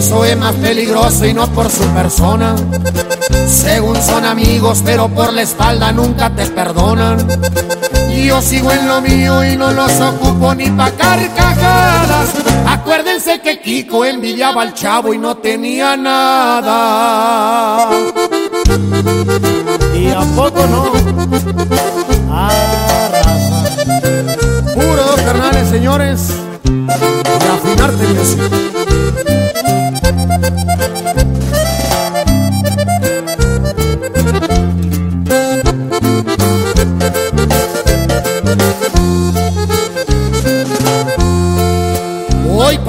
es más peligroso y no por su persona. Según son amigos, pero por la espalda nunca te perdonan. Yo sigo en lo mío y no los ocupo ni pa' carcajadas. Acuérdense que Kiko envidiaba al chavo y no tenía nada. Y a poco no. Puro carnales, señores. Y afinarte, Dios.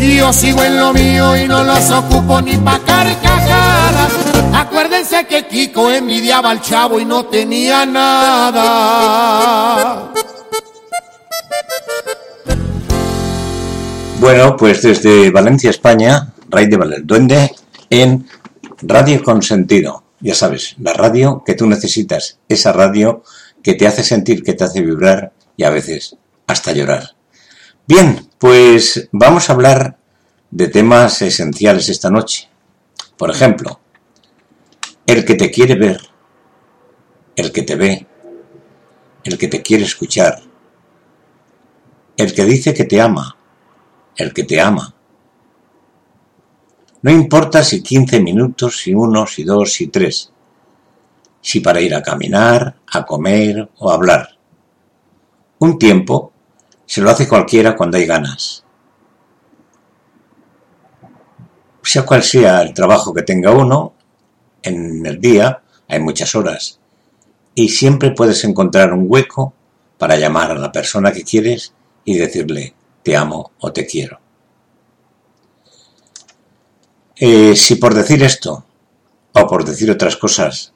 Yo sigo en lo mío y no los ocupo ni pa' carcajadas. Acuérdense que Kiko envidiaba al chavo y no tenía nada. Bueno, pues desde Valencia, España, Rey de Duende en Radio Consentido. Ya sabes, la radio que tú necesitas, esa radio que te hace sentir, que te hace vibrar y a veces hasta llorar. Bien, pues vamos a hablar de temas esenciales esta noche. Por ejemplo, el que te quiere ver, el que te ve, el que te quiere escuchar, el que dice que te ama, el que te ama. No importa si 15 minutos, si uno, si dos, si tres, si para ir a caminar, a comer o a hablar. Un tiempo se lo hace cualquiera cuando hay ganas. Sea cual sea el trabajo que tenga uno, en el día hay muchas horas y siempre puedes encontrar un hueco para llamar a la persona que quieres y decirle te amo o te quiero. Eh, si por decir esto o por decir otras cosas,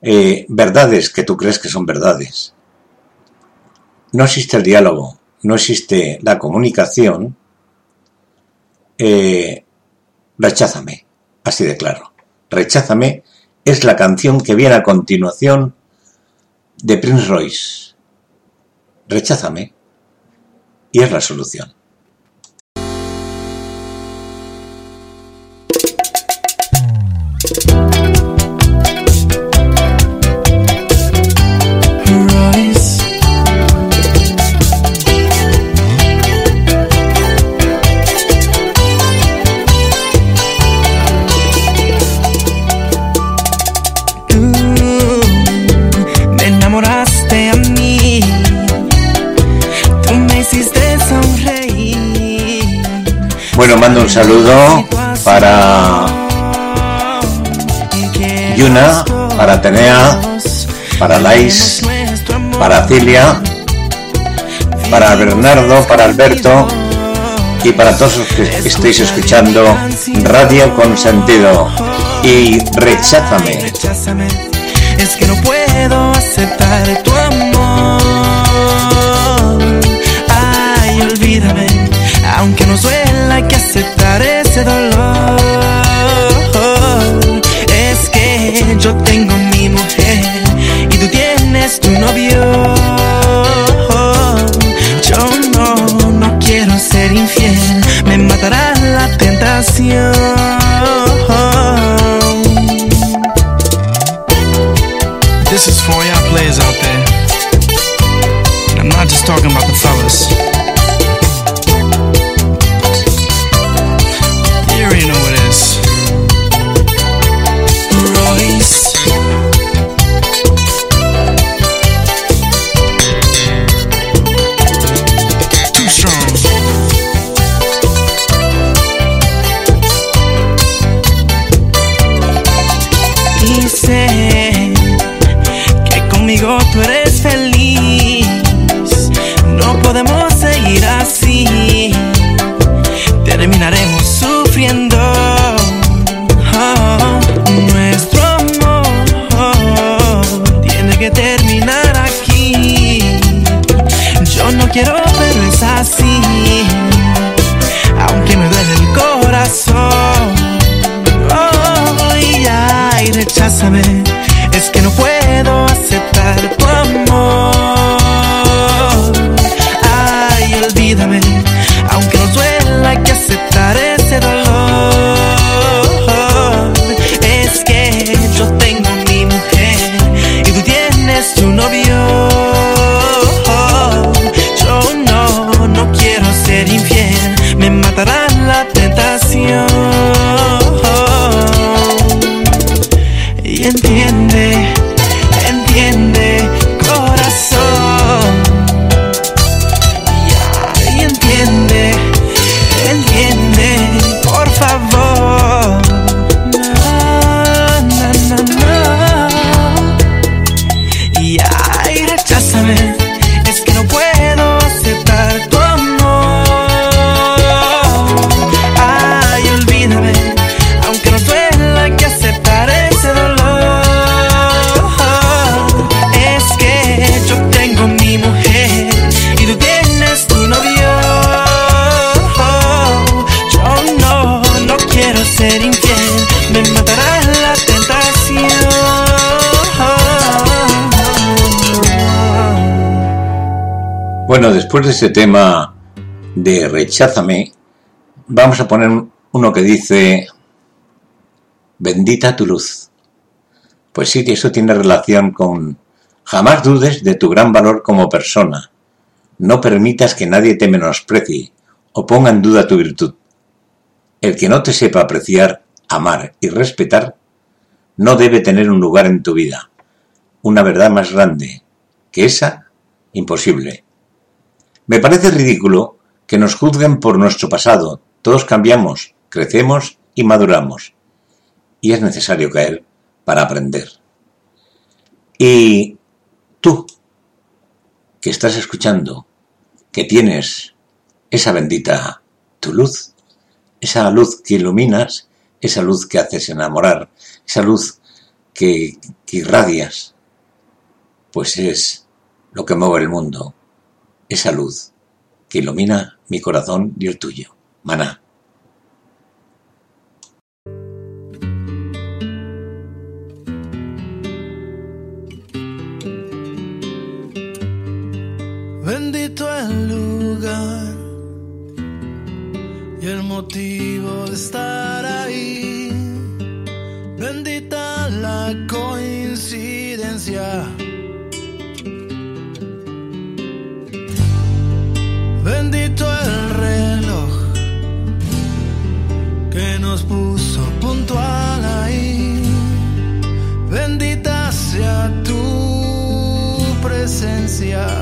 eh, verdades que tú crees que son verdades, no existe el diálogo, no existe la comunicación, eh, recházame, así de claro. Recházame es la canción que viene a continuación de Prince Royce. Recházame y es la solución. Un saludo para Yuna, para Atenea, para Lais, para Cilia, para Bernardo, para Alberto y para todos los que estéis escuchando Radio con Sentido. Y recházame. Es que no puedo aceptar tu amor. Ay, olvídame, aunque no suela que aceptar Es que yo tengo mi mujer y tú tienes tu novio. Después de ese tema de Recházame, vamos a poner uno que dice Bendita tu luz. Pues sí, eso tiene relación con jamás dudes de tu gran valor como persona. No permitas que nadie te menosprecie o ponga en duda tu virtud. El que no te sepa apreciar, amar y respetar, no debe tener un lugar en tu vida. Una verdad más grande que esa, imposible. Me parece ridículo que nos juzguen por nuestro pasado. Todos cambiamos, crecemos y maduramos. Y es necesario caer para aprender. Y tú, que estás escuchando, que tienes esa bendita tu luz, esa luz que iluminas, esa luz que haces enamorar, esa luz que, que irradias, pues es lo que mueve el mundo, esa luz que ilumina mi corazón y el tuyo. Maná. Bendito el lugar y el motivo de estar ahí. Bendita la coincidencia. Bendita sea tu presencia.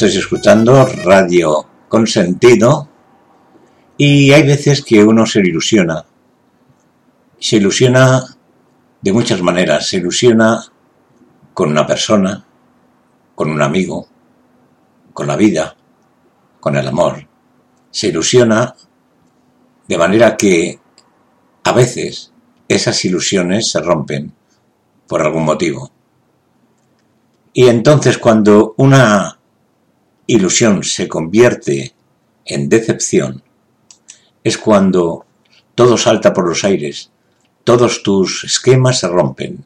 Estáis escuchando Radio Consentido y hay veces que uno se ilusiona. Se ilusiona de muchas maneras. Se ilusiona con una persona, con un amigo, con la vida, con el amor. Se ilusiona de manera que a veces esas ilusiones se rompen por algún motivo. Y entonces cuando una ilusión se convierte en decepción, es cuando todo salta por los aires, todos tus esquemas se rompen.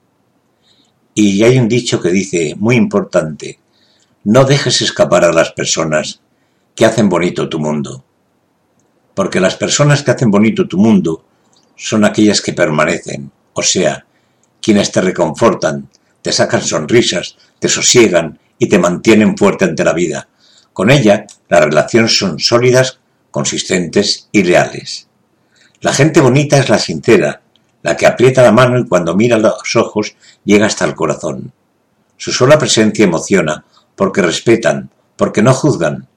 Y hay un dicho que dice, muy importante, no dejes escapar a las personas que hacen bonito tu mundo. Porque las personas que hacen bonito tu mundo son aquellas que permanecen, o sea, quienes te reconfortan, te sacan sonrisas, te sosiegan y te mantienen fuerte ante la vida. Con ella, las relaciones son sólidas, consistentes y reales. La gente bonita es la sincera, la que aprieta la mano y cuando mira los ojos llega hasta el corazón. Su sola presencia emociona, porque respetan, porque no juzgan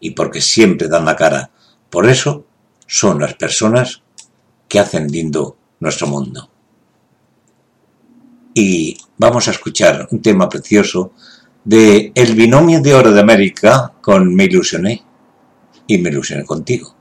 y porque siempre dan la cara. Por eso son las personas que hacen lindo nuestro mundo. Y vamos a escuchar un tema precioso de El binomio de oro de América con Me ilusioné y me ilusioné contigo.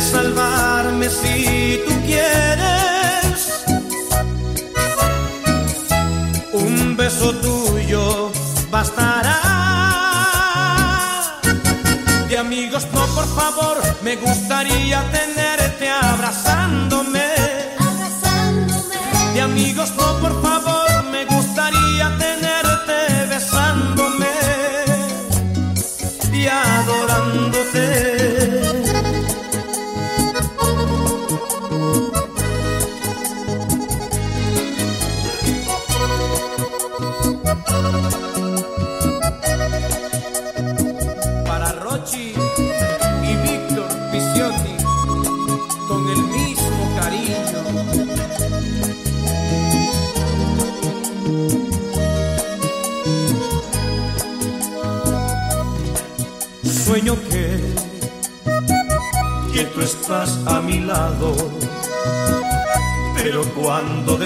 salvarme si tú quieres. Un beso tuyo bastará. De amigos, no, por favor, me gusta.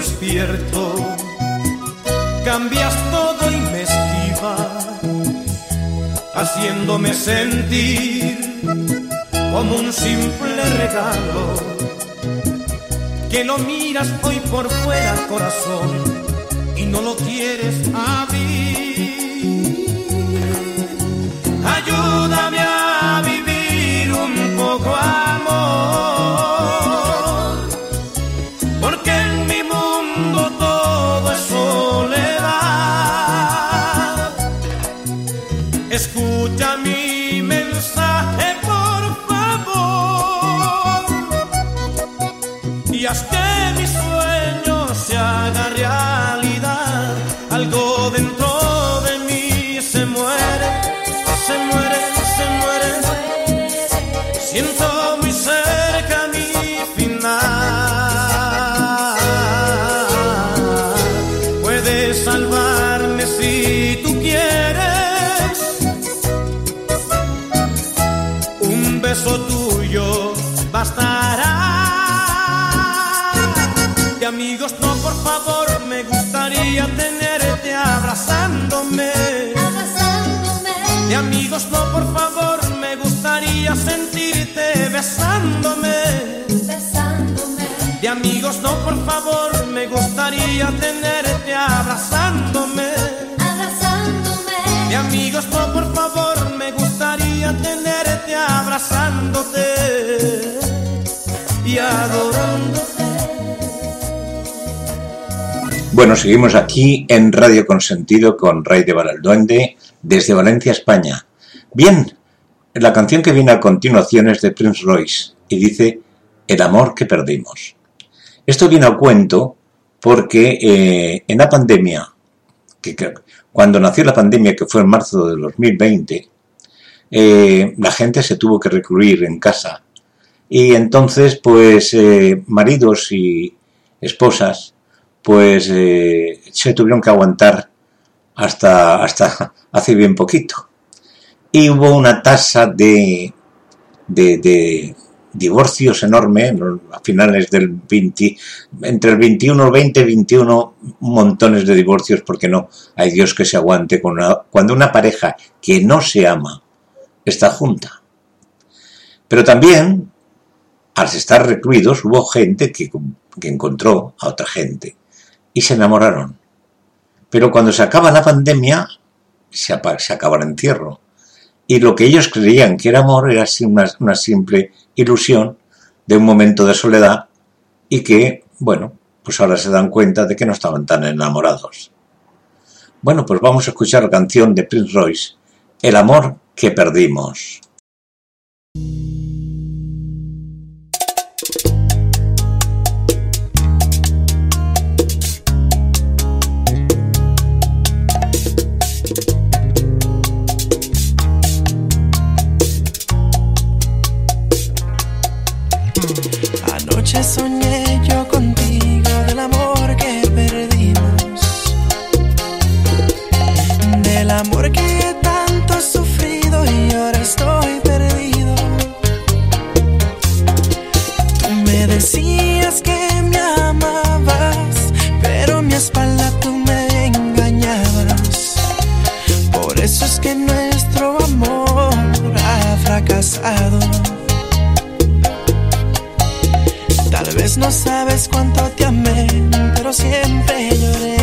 despierto, cambias todo y me esquivas, haciéndome sentir como un simple regalo. Que no miras hoy por fuera, corazón, y no lo quieres abrir. Ayúdame a sentirte besándome. De amigos, no, por favor, me gustaría tenerte abrazándome. De amigos, no, por favor, me gustaría tenerte abrazándote y adorándote. Bueno, seguimos aquí en Radio Consentido con Ray de Duende desde Valencia, España. Bien, la canción que viene a continuación es de Prince Royce y dice El amor que perdimos. Esto viene a cuento porque eh, en la pandemia, que, cuando nació la pandemia, que fue en marzo de 2020, eh, la gente se tuvo que recluir en casa. Y entonces, pues, eh, maridos y esposas, pues, eh, se tuvieron que aguantar hasta, hasta hace bien poquito. Y hubo una tasa de, de, divorcios enorme ¿no? a finales del 20, entre el 21, 20, 21, montones de divorcios porque no hay Dios que se aguante con una- cuando una pareja que no se ama está junta. Pero también, al estar recluidos, hubo gente que, que encontró a otra gente y se enamoraron. Pero cuando se acaba la pandemia, se, se acaba el encierro. Y lo que ellos creían que era amor era una, una simple ilusión de un momento de soledad y que, bueno, pues ahora se dan cuenta de que no estaban tan enamorados. Bueno, pues vamos a escuchar la canción de Prince Royce, El amor que perdimos. No sabes cuánto te amé, pero siempre lloré.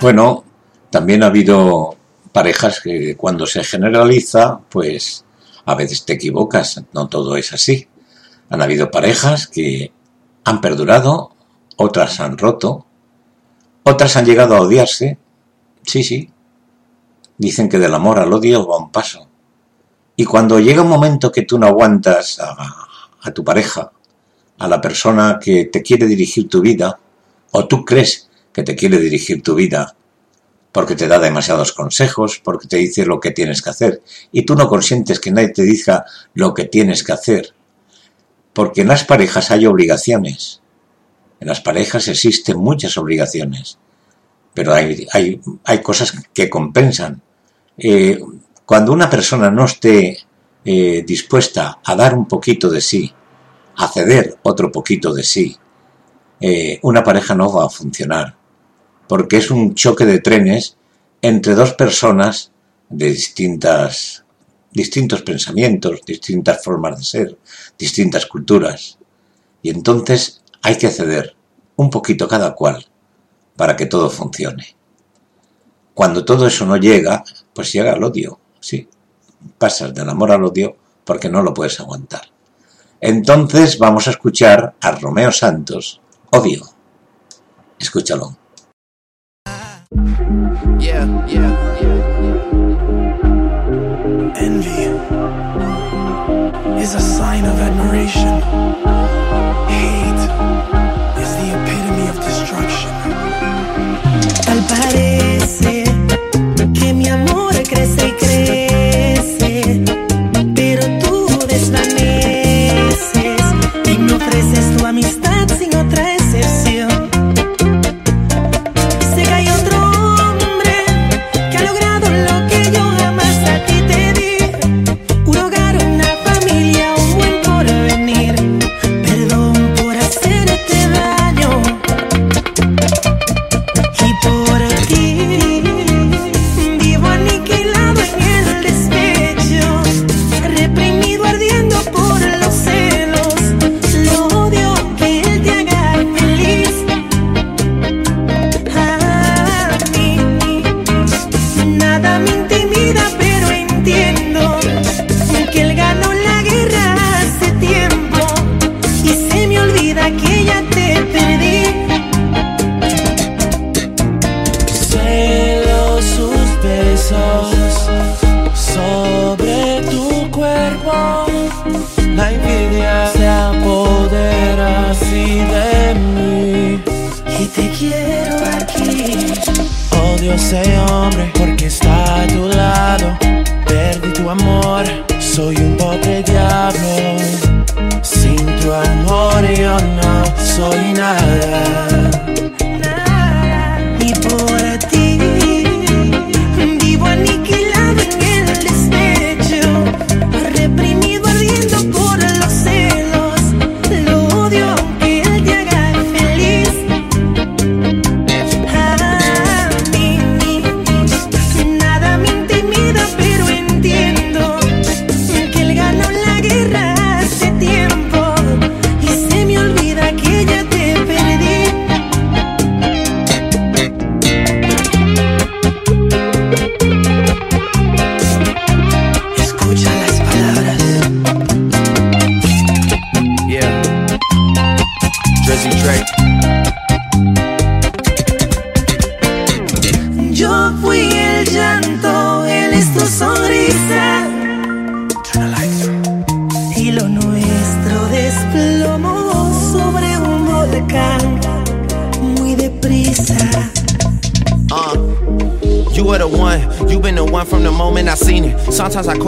Bueno, también ha habido parejas que cuando se generaliza, pues a veces te equivocas, no todo es así. Han habido parejas que han perdurado, otras han roto, otras han llegado a odiarse. Sí, sí. Dicen que del amor al odio va un paso. Y cuando llega un momento que tú no aguantas a tu pareja, a la persona que te quiere dirigir tu vida, o tú crees que te quiere dirigir tu vida porque te da demasiados consejos, porque te dice lo que tienes que hacer, y tú no consientes que nadie te diga lo que tienes que hacer, porque en las parejas hay obligaciones. En las parejas existen muchas obligaciones, pero hay, hay, hay cosas que compensan. Eh, cuando una persona no esté eh, dispuesta a dar un poquito de sí, a ceder otro poquito de sí, eh, una pareja no va a funcionar porque es un choque de trenes entre dos personas de distintas, distintos pensamientos, distintas formas de ser, distintas culturas. Y entonces hay que ceder un poquito cada cual para que todo funcione. Cuando todo eso no llega, pues llega el odio, sí. Pasas del amor al odio porque no lo puedes aguantar. Entonces vamos a escuchar a Romeo Santos, Odio. Escúchalo. Yeah, yeah, yeah, Envy is a sign of admiration. Porque está a tu lado. Perdí tu amor, soy un pobre diablo. Sin tu amor yo no soy nada.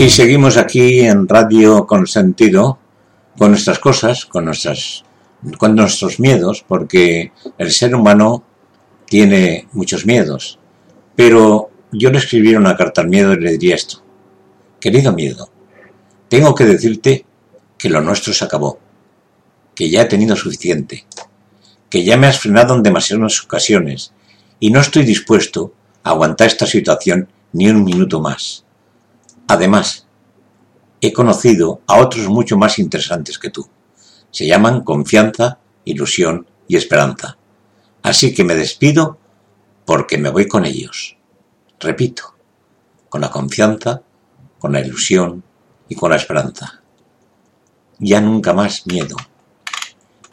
Y seguimos aquí en Radio Consentido con nuestras cosas, con nuestras con nuestros miedos, porque el ser humano tiene muchos miedos. Pero yo le escribiría una carta al miedo y le diría esto. Querido miedo, tengo que decirte que lo nuestro se acabó, que ya he tenido suficiente, que ya me has frenado en demasiadas ocasiones y no estoy dispuesto a aguantar esta situación ni un minuto más. Además, he conocido a otros mucho más interesantes que tú. Se llaman confianza, ilusión y esperanza. Así que me despido porque me voy con ellos. Repito, con la confianza, con la ilusión y con la esperanza. Ya nunca más miedo.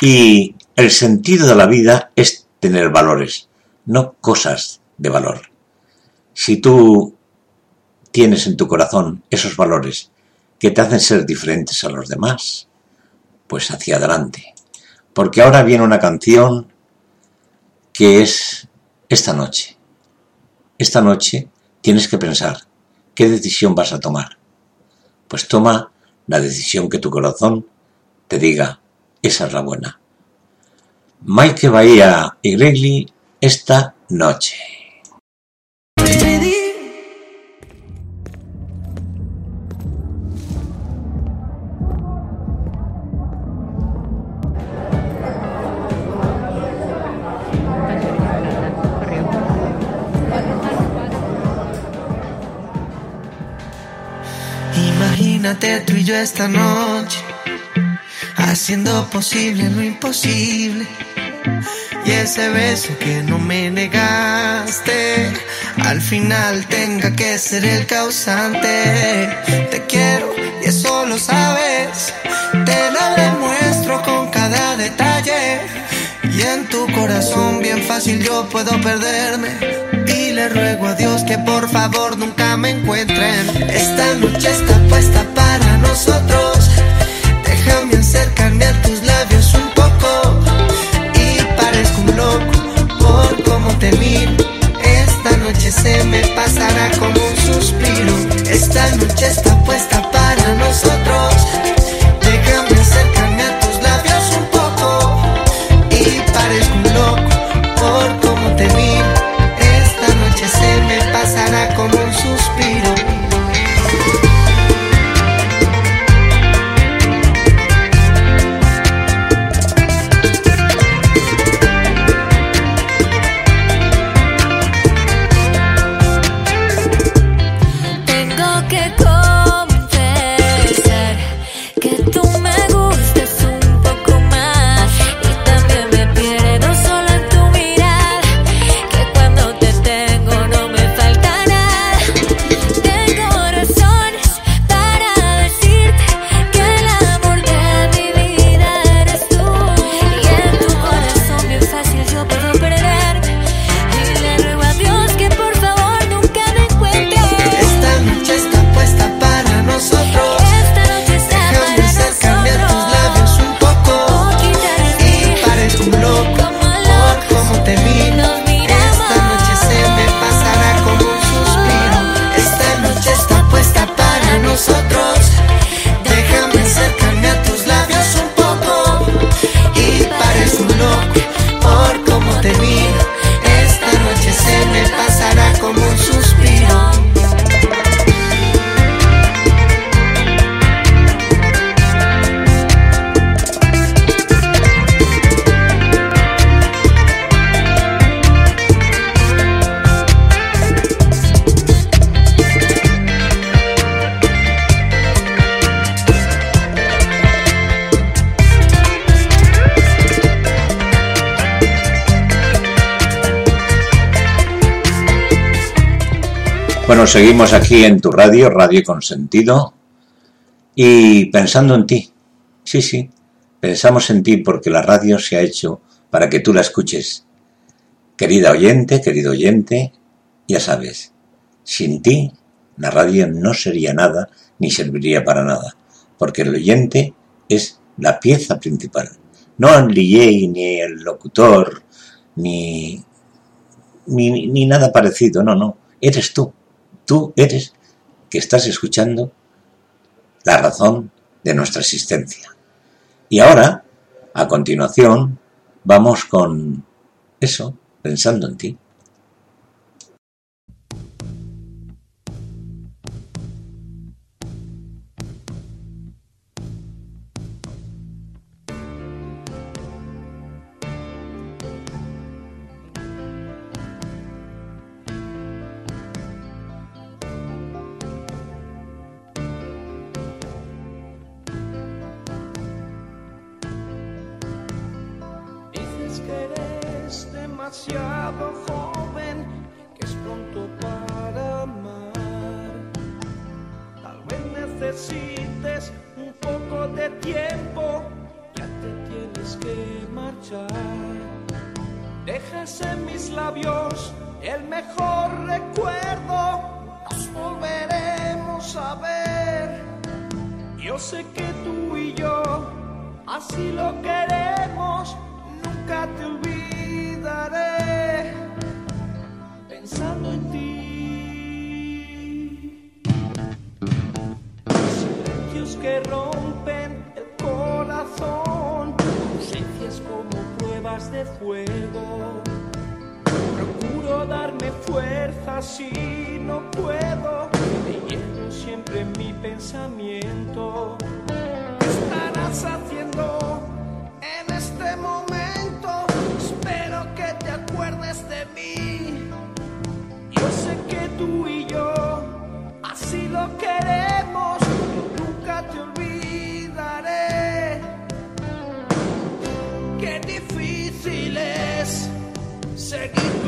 Y el sentido de la vida es tener valores, no cosas de valor. Si tú tienes en tu corazón esos valores que te hacen ser diferentes a los demás, pues hacia adelante. Porque ahora viene una canción que es esta noche. Esta noche tienes que pensar qué decisión vas a tomar. Pues toma la decisión que tu corazón te diga, esa es la buena. Mike Bahía y Gregley esta noche. Imagínate tú y yo esta noche, haciendo posible lo imposible. Y ese beso que no me negaste, al final tenga que ser el causante. Te quiero y eso lo sabes, te lo demuestro con cada detalle. Y en tu corazón bien fácil yo puedo perderme. Y le ruego a Dios que por favor nunca me encuentren. Esta noche está puesta para nosotros. Déjame acercarme a tus seguimos aquí en tu radio, Radio Consentido, y pensando en ti. Sí, sí, pensamos en ti porque la radio se ha hecho para que tú la escuches. Querida oyente, querido oyente, ya sabes, sin ti la radio no sería nada ni serviría para nada, porque el oyente es la pieza principal, no el DJ ni el locutor ni, ni, ni nada parecido, no, no, eres tú, tú eres que estás escuchando la razón de nuestra existencia. Y ahora, a continuación, vamos con eso, pensando en ti. De fuego. Procuro darme fuerza si no puedo, te llevo siempre mi pensamiento. ¿Qué estarás haciendo en este momento? Espero que te acuerdes de mí. Yo sé que tú y yo así lo queremos, seguir tu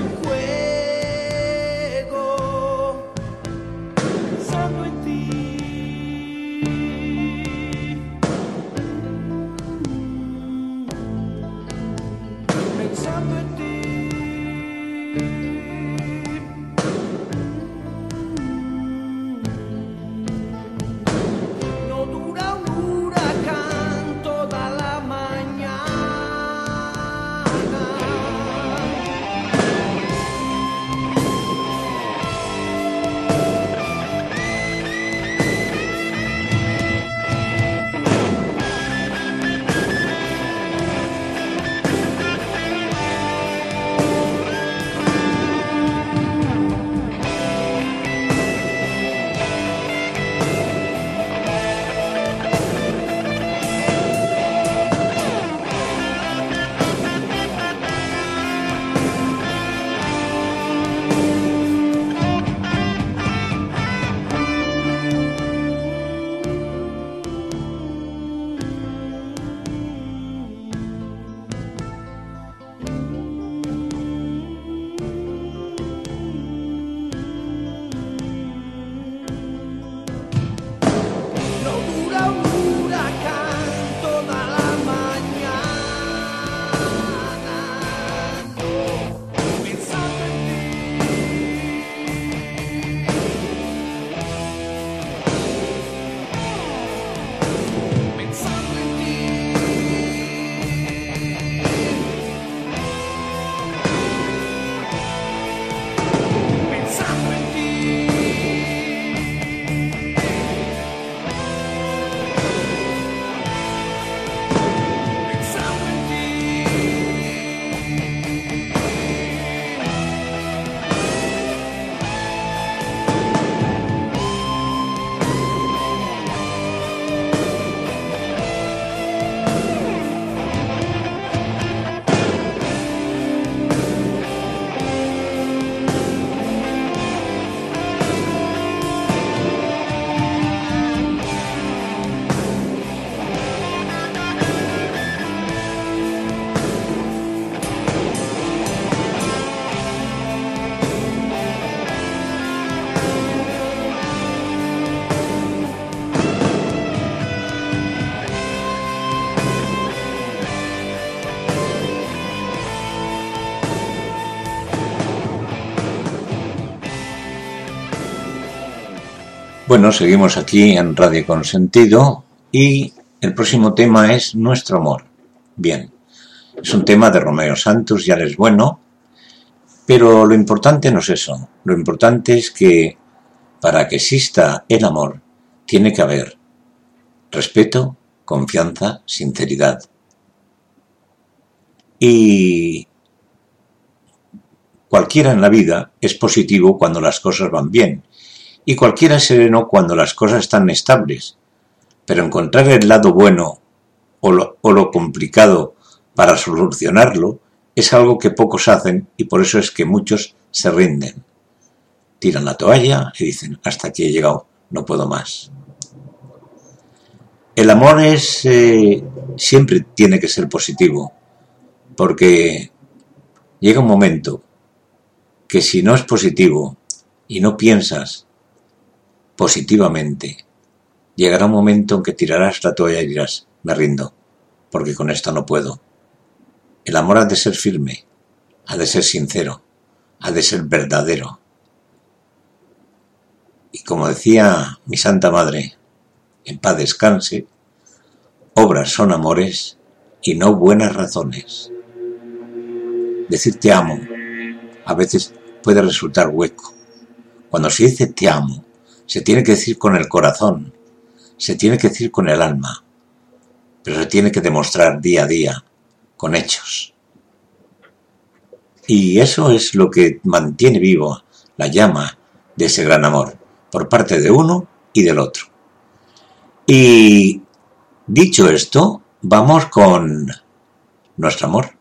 Bueno, seguimos aquí en Radio Consentido y el próximo tema es Nuestro Amor. Bien, es un tema de Romeo Santos, ya es bueno, pero lo importante no es eso. Lo importante es que para que exista el amor tiene que haber respeto, confianza, sinceridad. Y cualquiera en la vida es positivo cuando las cosas van bien y cualquiera es sereno cuando las cosas están estables. Pero encontrar el lado bueno o lo, complicado para solucionarlo es algo que pocos hacen y por eso es que muchos se rinden. Tiran la toalla y dicen, hasta aquí he llegado, no puedo más. El amor es eh, siempre tiene que ser positivo, porque llega un momento que si no es positivo y no piensas positivamente, llegará un momento en que tirarás la toalla y dirás, me rindo, porque con esto no puedo. El amor ha de ser firme, ha de ser sincero, ha de ser verdadero. Y como decía mi Santa Madre, en paz descanse, obras son amores y no buenas razones. Decir te amo a veces puede resultar hueco. Cuando se dice te amo, se tiene que decir con el corazón, se tiene que decir con el alma, pero se tiene que demostrar día a día, con hechos. Y eso es lo que mantiene vivo la llama de ese gran amor, por parte de uno y del otro. Y dicho esto, vamos con nuestro amor.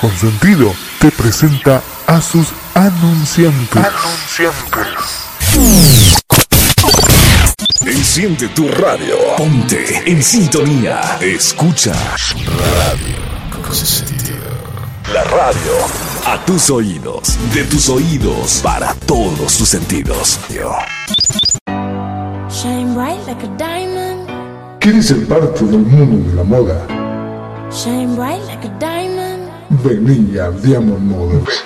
Consentido te presenta a sus anunciantes. Enciende tu radio. Ponte en sintonía. Escucha Radio Consentido. La radio a tus oídos. De tus oídos para todos tus sentidos. Shine bright like a diamond. ¿Quieres ser parte del mundo de la moda? Shine bright like a diamond. Vení a Diamond Models.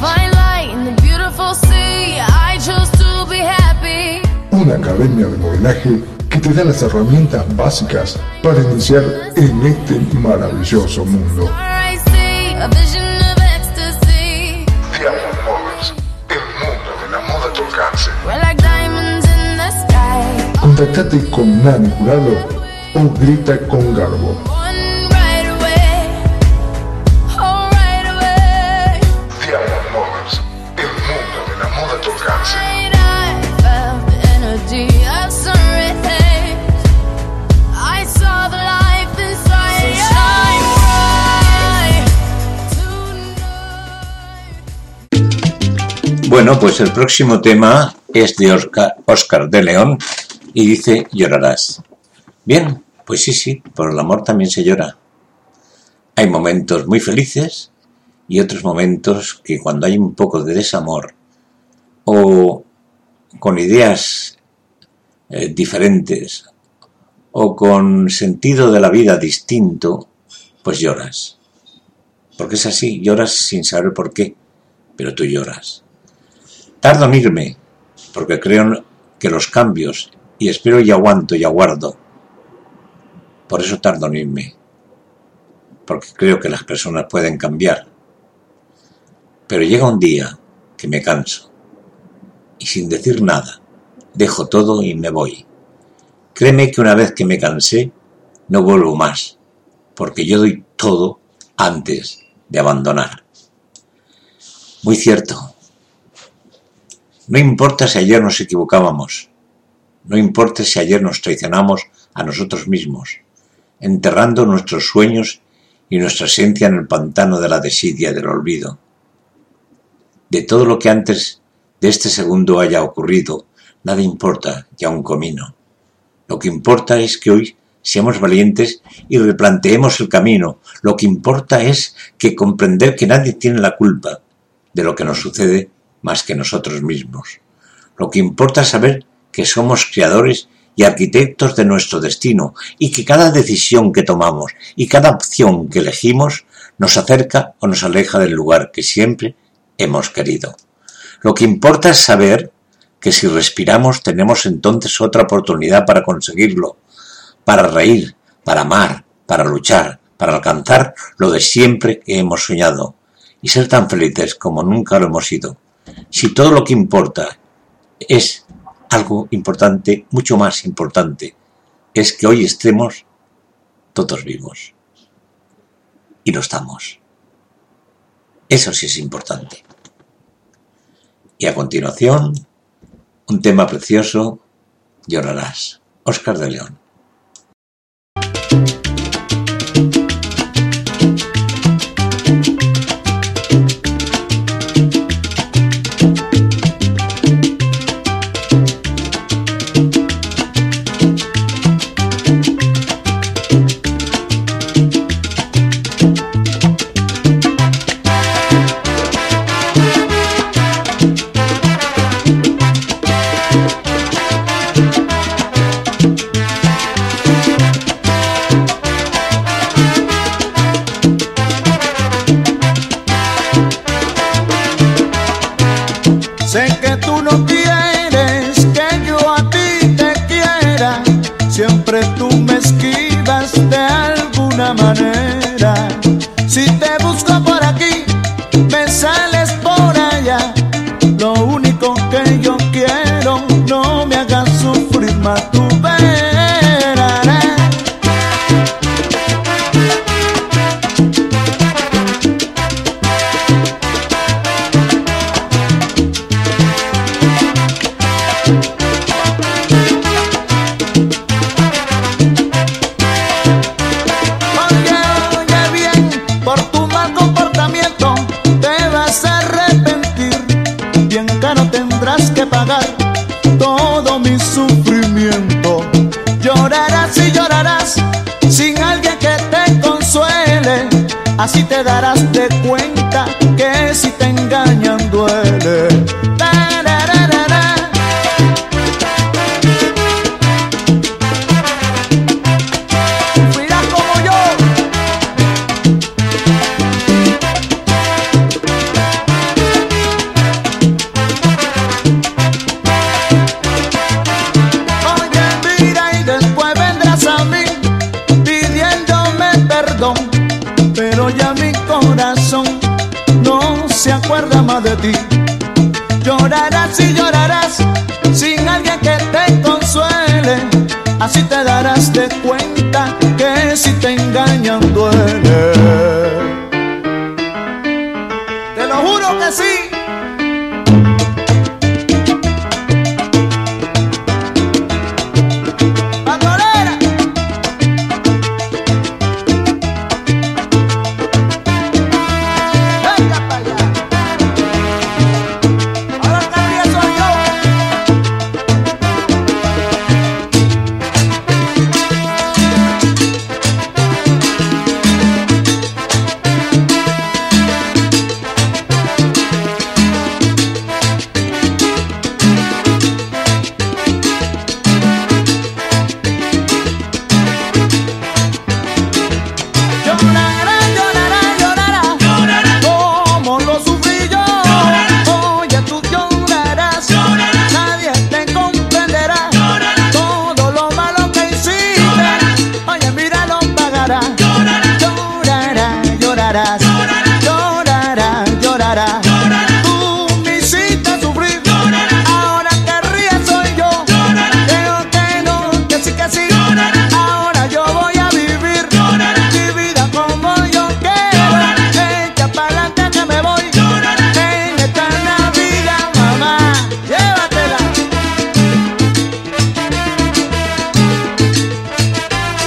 Fine light in the beautiful sea. I chose to be happy. Una academia de modelaje que te da las herramientas básicas para iniciar en este maravilloso mundo. Diamond. Contactate con Nani Jurado o grita con Garbo. Bueno, pues el próximo tema es de Oscar, Oscar de León y dice llorarás. Bien, pues sí, sí, por el amor también se llora. Hay momentos muy felices y otros momentos que cuando hay un poco de desamor o con ideas eh, diferentes o con sentido de la vida distinto, pues lloras. Porque es así, lloras sin saber por qué, pero tú lloras. Tardo en irme, porque creo que los cambios, y espero y aguanto y aguardo, por eso tardo en irme, porque creo que las personas pueden cambiar. Pero llega un día que me canso, y sin decir nada, dejo todo y me voy. Créeme que una vez que me cansé, no vuelvo más, porque yo doy todo antes de abandonar. Muy cierto. No importa si ayer nos equivocábamos, no importa si ayer nos traicionamos a nosotros mismos, enterrando nuestros sueños y nuestra esencia en el pantano de la desidia del olvido. De todo lo que antes de este segundo haya ocurrido, nada importa ya un comino. Lo que importa es que hoy seamos valientes y replanteemos el camino. Lo que importa es que comprender que nadie tiene la culpa de lo que nos sucede más que nosotros mismos. Lo que importa es saber que somos creadores y arquitectos de nuestro destino y que cada decisión que tomamos y cada opción que elegimos nos acerca o nos aleja del lugar que siempre hemos querido. Lo que importa es saber que si respiramos tenemos entonces otra oportunidad para conseguirlo, para reír, para amar, para luchar, para alcanzar lo de siempre que hemos soñado y ser tan felices como nunca lo hemos sido. Si todo lo que importa es algo importante, mucho más importante, es que hoy estemos todos vivos. Y lo estamos. Eso sí es importante. Y a continuación, un tema precioso, Llorarás. Óscar de León.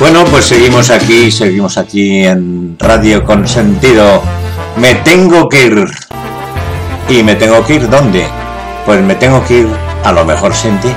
Bueno, pues seguimos aquí, seguimos aquí en Radio Consentido. Me tengo que ir. ¿Y me tengo que ir dónde? Pues me tengo que ir, a lo mejor sin ti.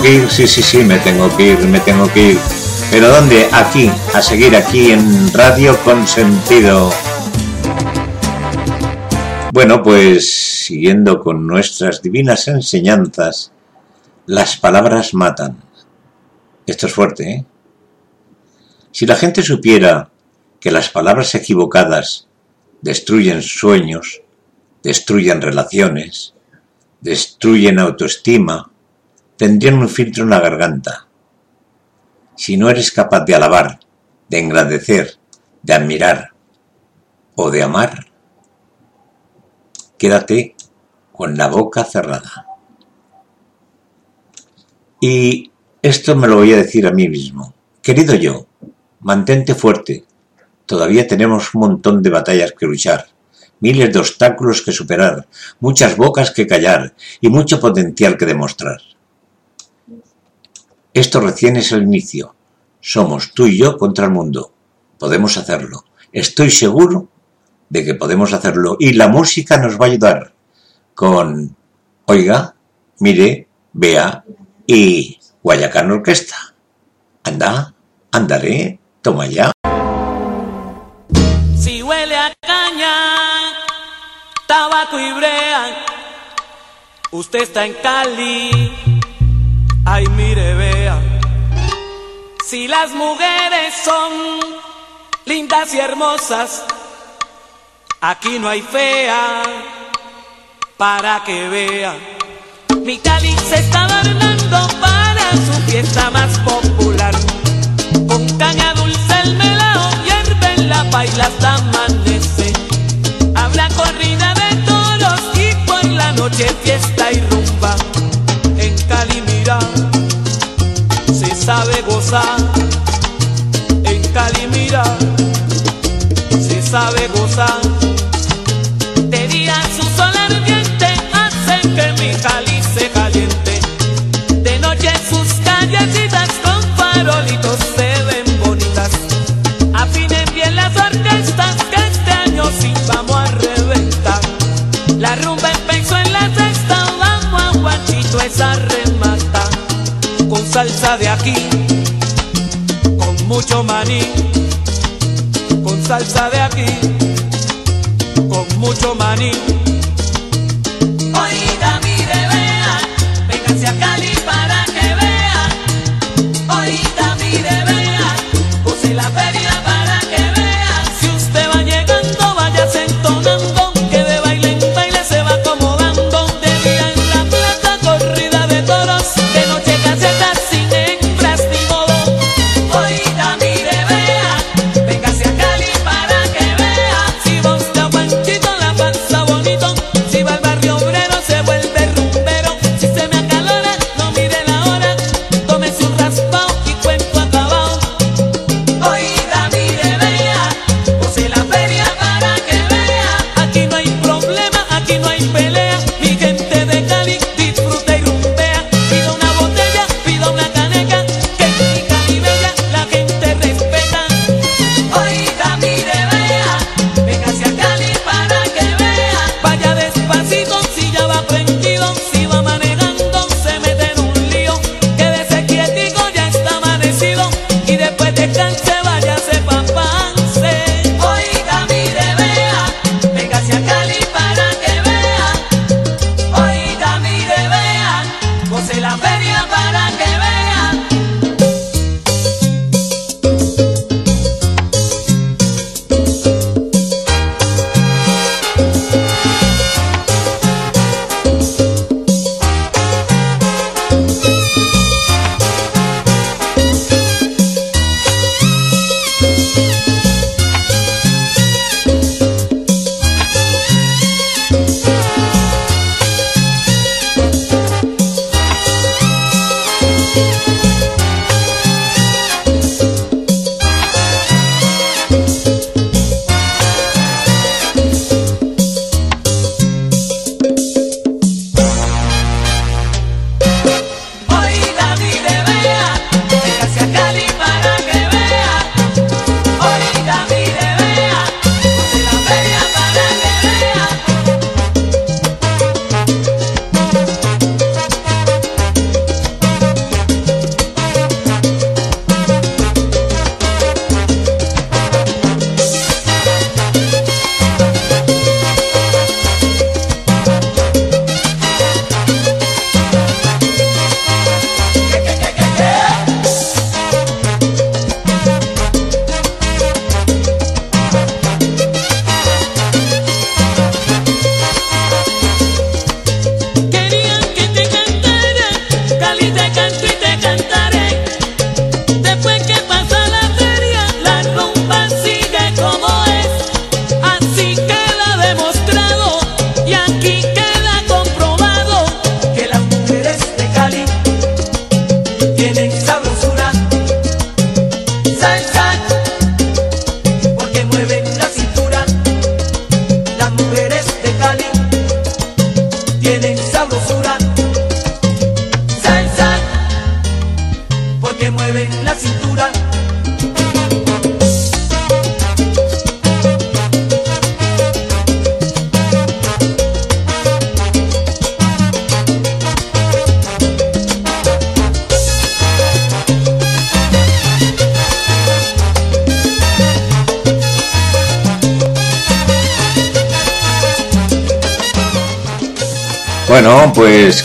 Que ir, sí, sí, sí, me tengo que ir, me tengo que ir. ¿Pero dónde? Aquí, a seguir aquí en Radio Consentido. Bueno, pues siguiendo con nuestras divinas enseñanzas, las palabras matan. Esto es fuerte, ¿eh? Si la gente supiera que las palabras equivocadas destruyen sueños, destruyen relaciones, destruyen autoestima, tendrían un filtro en la garganta. Si no eres capaz de alabar, de engrandecer, de admirar o de amar, quédate con la boca cerrada. Y esto me lo voy a decir a mí mismo. Querido yo, mantente fuerte. Todavía tenemos un montón de batallas que luchar, miles de obstáculos que superar, muchas bocas que callar y mucho potencial que demostrar. Esto recién es el inicio. Somos tú y yo contra el mundo. Podemos hacerlo. Estoy seguro de que podemos hacerlo. Y la música nos va a ayudar con Oiga, mire, vea y Guayacán Orquesta. Anda, andaré, toma ya. Si huele a caña, tabaco y brea, usted está en Cali, ay mire, vea. Si las mujeres son lindas y hermosas, aquí no hay fea para que vea. Mi Cali se está adornando para su fiesta más popular. Con caña dulce el melao hierve en la paila hasta amanece. Habla corrida de toros y por la noche fiesta y rumba. Mira, se sabe gozar. En Cali mira, se sabe gozar. De día su sol ardiente hace que mi Cali se caliente. De noche sus callecitas con farolitos se ven bonitas. Afinen bien las orquestas que este año sí vamos a reventar. La rumba empezó en la sexta, vamos a guachito esa remata. Salsa de aquí, con mucho maní. Con salsa de aquí, con mucho maní. Oiga, mire, vea, véngase a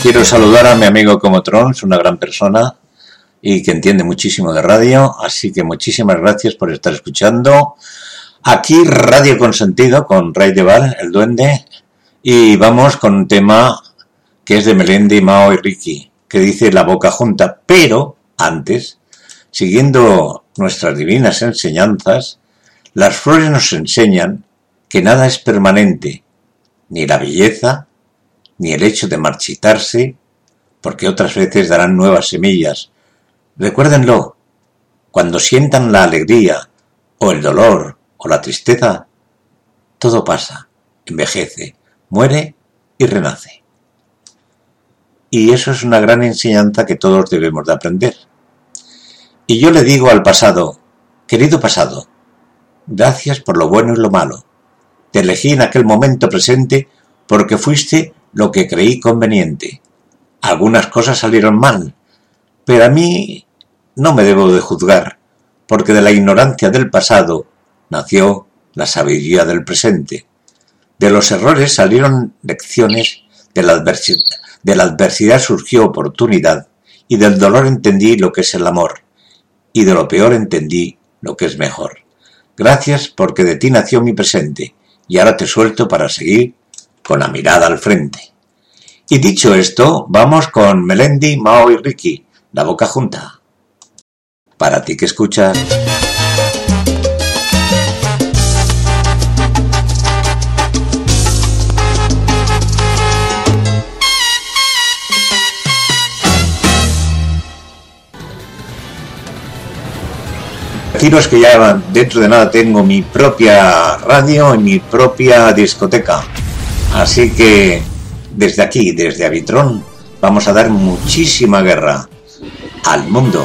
quiero saludar a mi amigo Comotron, es una gran persona y que entiende muchísimo de radio, así que muchísimas gracias por estar escuchando. Aquí Radio Consentido con Ray de Val, el duende, y vamos con un tema que es de Melendi, Mao y Ricky, que dice La boca junta, pero antes, siguiendo nuestras divinas enseñanzas, las flores nos enseñan que nada es permanente, ni la belleza, ni el hecho de marchitarse, porque otras veces darán nuevas semillas. Recuérdenlo, cuando sientan la alegría, o el dolor, o la tristeza, todo pasa, envejece, muere y renace. Y eso es una gran enseñanza que todos debemos de aprender. Y yo le digo al pasado, querido pasado, gracias por lo bueno y lo malo. Te elegí en aquel momento presente porque fuiste lo que creí conveniente. Algunas cosas salieron mal, pero a mí no me debo de juzgar, porque de la ignorancia del pasado nació la sabiduría del presente. De los errores salieron lecciones, de la, adversidad, surgió oportunidad, y del dolor entendí lo que es el amor, y de lo peor entendí lo que es mejor. Gracias porque de ti nació mi presente, y ahora te suelto para seguir con la mirada al frente. Y dicho esto, vamos con Melendi, Mao y Ricky, la boca junta. Para ti que escuchas. Deciros que ya dentro de nada tengo mi propia radio y mi propia discoteca. Así que desde aquí, desde Avitrón, vamos a dar muchísima guerra al mundo.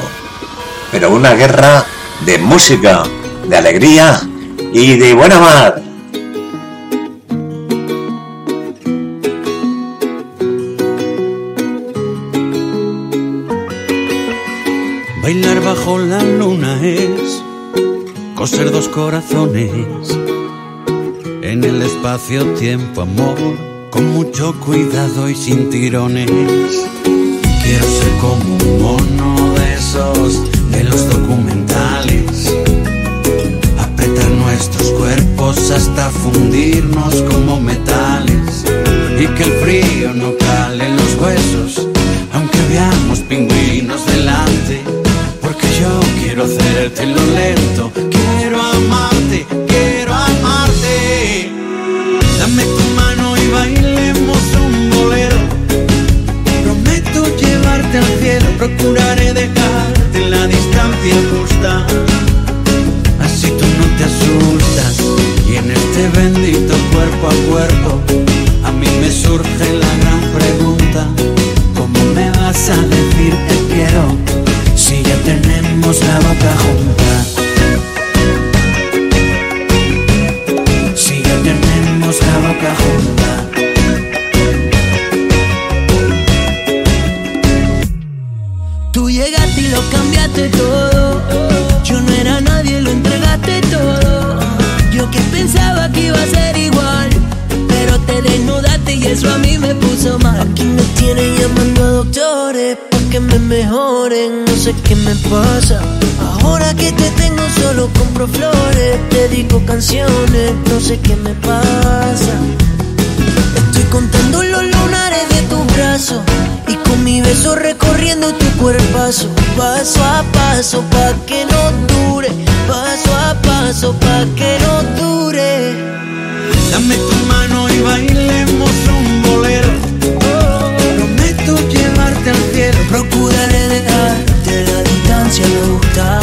Pero una guerra de música, de alegría y de buena mar. Bailar bajo la luna es coser dos corazones en el espacio-tiempo, amor, con mucho cuidado y sin tirones. Quiero ser como un mono de esos de los documentales, apretar nuestros cuerpos hasta fundirnos como metales. Y que el frío no cale en los huesos, aunque veamos pingüinos delante. Porque yo quiero hacértelo lento, quiero amarte, procuraré dejarte en la distancia justa. Así tú no te asustas y en este bendito cuerpo a cuerpo a mí me surge la gran pregunta, ¿cómo me vas a decir te quiero? si ya tenemos la boca junta. Doctores pa' que me mejoren. No sé qué me pasa. Ahora que te tengo solo compro flores. Te dedico canciones. No sé qué me pasa. Estoy contando los lunares de tu brazo y con mi beso recorriendo tu cuerpazo, paso a paso pa' que no dure, paso a paso pa' que no dure. Dame tu mano y bailemos Procuraré dejarte la distancia me gusta.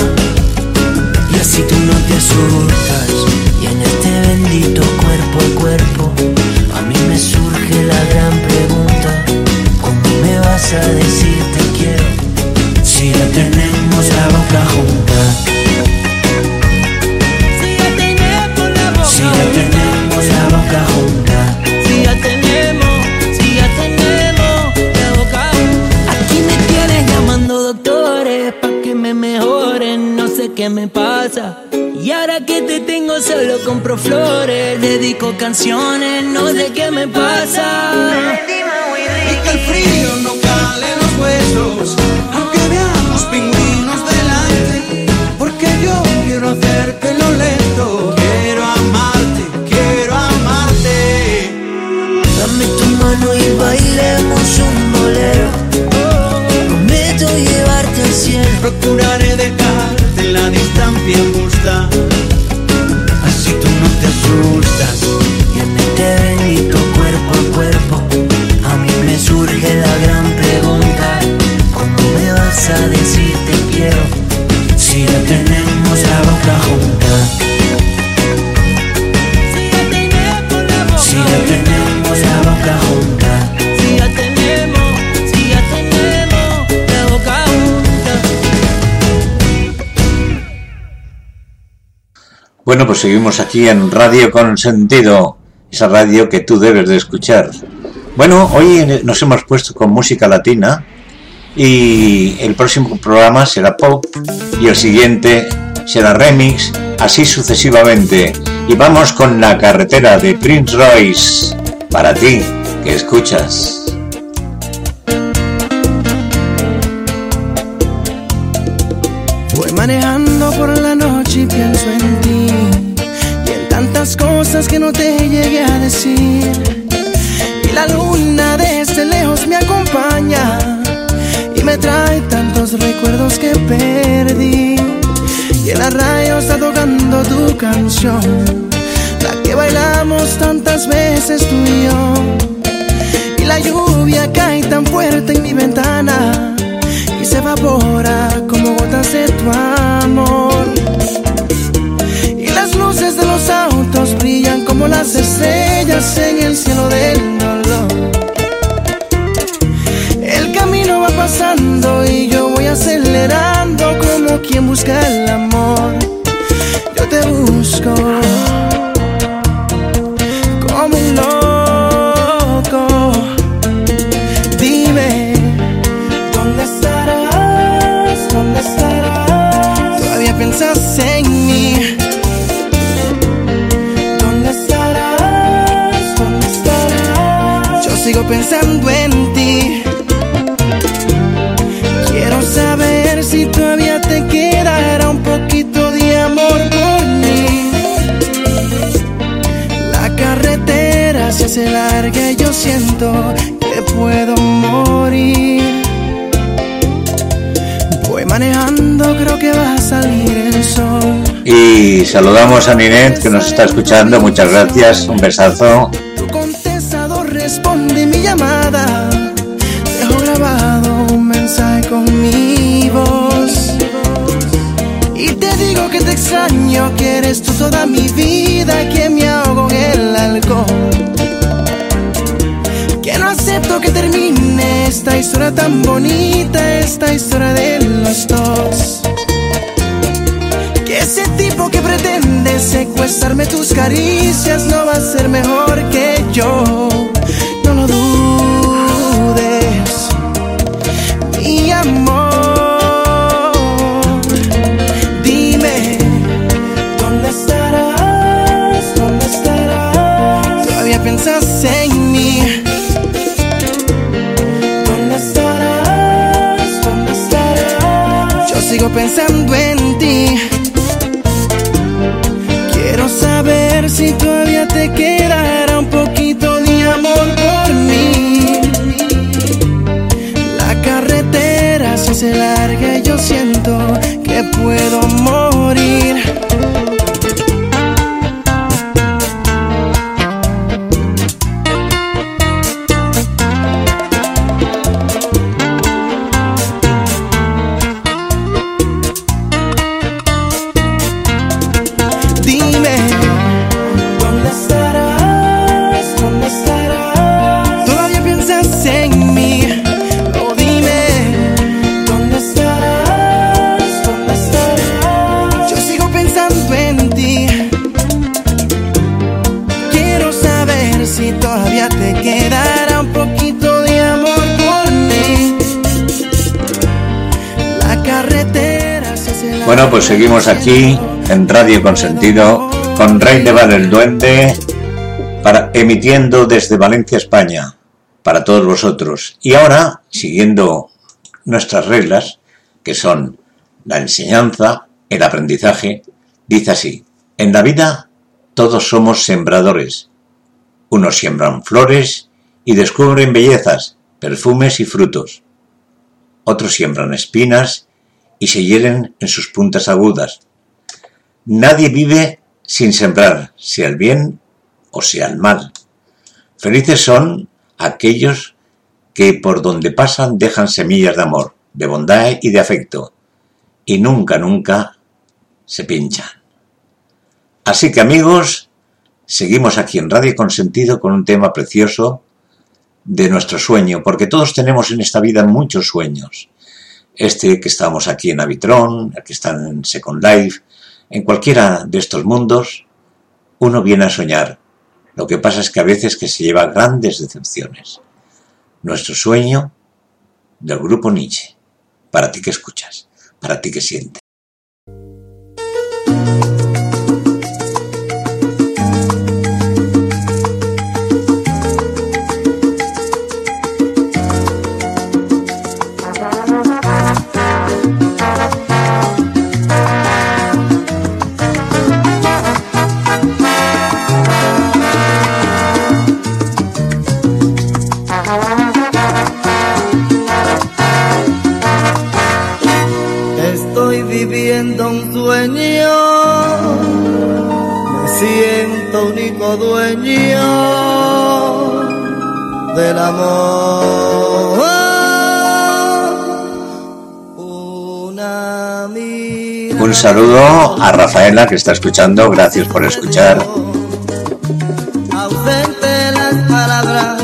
Y así tú no te asustas. Y en este bendito cuerpo a cuerpo a mí me surge la gran pregunta. ¿cómo me vas a decir te quiero si ya tenemos la boca junta? Y ahora que te tengo solo compro flores, dedico canciones, no sé qué me pasa. Y que el frío no cale los huesos, aunque veamos pingüinos delante. Porque yo quiero hacértelo lento. Quiero amarte, quiero amarte. Dame tu mano y bailemos un bolero. Prometo llevarte al cielo. Procuraré dejarte la distancia justa. Así tú no te asustas. Y en este bendito cuerpo a cuerpo, a mí me surge la gran pregunta: ¿Cómo me vas a decir Bueno, pues seguimos aquí en Radio con Sentido, esa radio que tú debes de escuchar. Bueno, hoy nos hemos puesto con música latina y el próximo programa será pop y el siguiente será remix, así sucesivamente. Y vamos con la carretera de Prince Royce para ti que escuchas. Voy manejando por la noche y pienso en cosas que no te llegué a decir. Y la luna desde lejos me acompaña y me trae tantos recuerdos que perdí. Y en la radio está tocando tu canción, la que bailamos tantas veces tú y yo. Y la lluvia cae tan fuerte en mi ventana y se evapora como gotas de tu amor. Las estrellas en el cielo del dolor. El camino va pasando y yo voy acelerando como quien busca el Y saludamos a Ninet que nos está escuchando. Muchas gracias. Un besazo. Tu contestador responde mi llamada. Dejo grabado un mensaje con mi voz. Y te digo que te extraño, que eres tú toda mi vida, que me ahogo en el alcohol. Que no acepto que termine esta historia tan bonita, esta historia de secuestrarme tus caricias no va a ser mejor que yo. No lo dudes, mi amor. Dime, ¿dónde estarás? ¿Dónde estarás? Todavía piensas en mí. ¿Dónde estarás? ¿Dónde estarás? Yo sigo pensando en seguimos aquí en Radio Consentido con Rey de Val el Duende, para, emitiendo desde Valencia, España, para todos vosotros. Y ahora, siguiendo nuestras reglas, que son la enseñanza, el aprendizaje, dice así, en la vida todos somos sembradores. Unos siembran flores y descubren bellezas, perfumes y frutos. Otros siembran espinas y se hieren en sus puntas agudas. Nadie vive sin sembrar, sea el bien o sea el mal. Felices son aquellos que por donde pasan dejan semillas de amor, de bondad y de afecto, y nunca, nunca se pinchan. Así que amigos, seguimos aquí en Radio Consentido con un tema precioso de nuestro sueño, porque todos tenemos en esta vida muchos sueños. Este que estamos aquí en Avitron, el que están en Second Life, en cualquiera de estos mundos, uno viene a soñar. Lo que pasa es que a veces que se lleva grandes decepciones. Nuestro sueño del grupo Nietzsche. Para ti que escuchas, para ti que sientes. Único dueño del amor. Una Un saludo a Rafaela que está escuchando. Gracias por escuchar. ausente las palabras,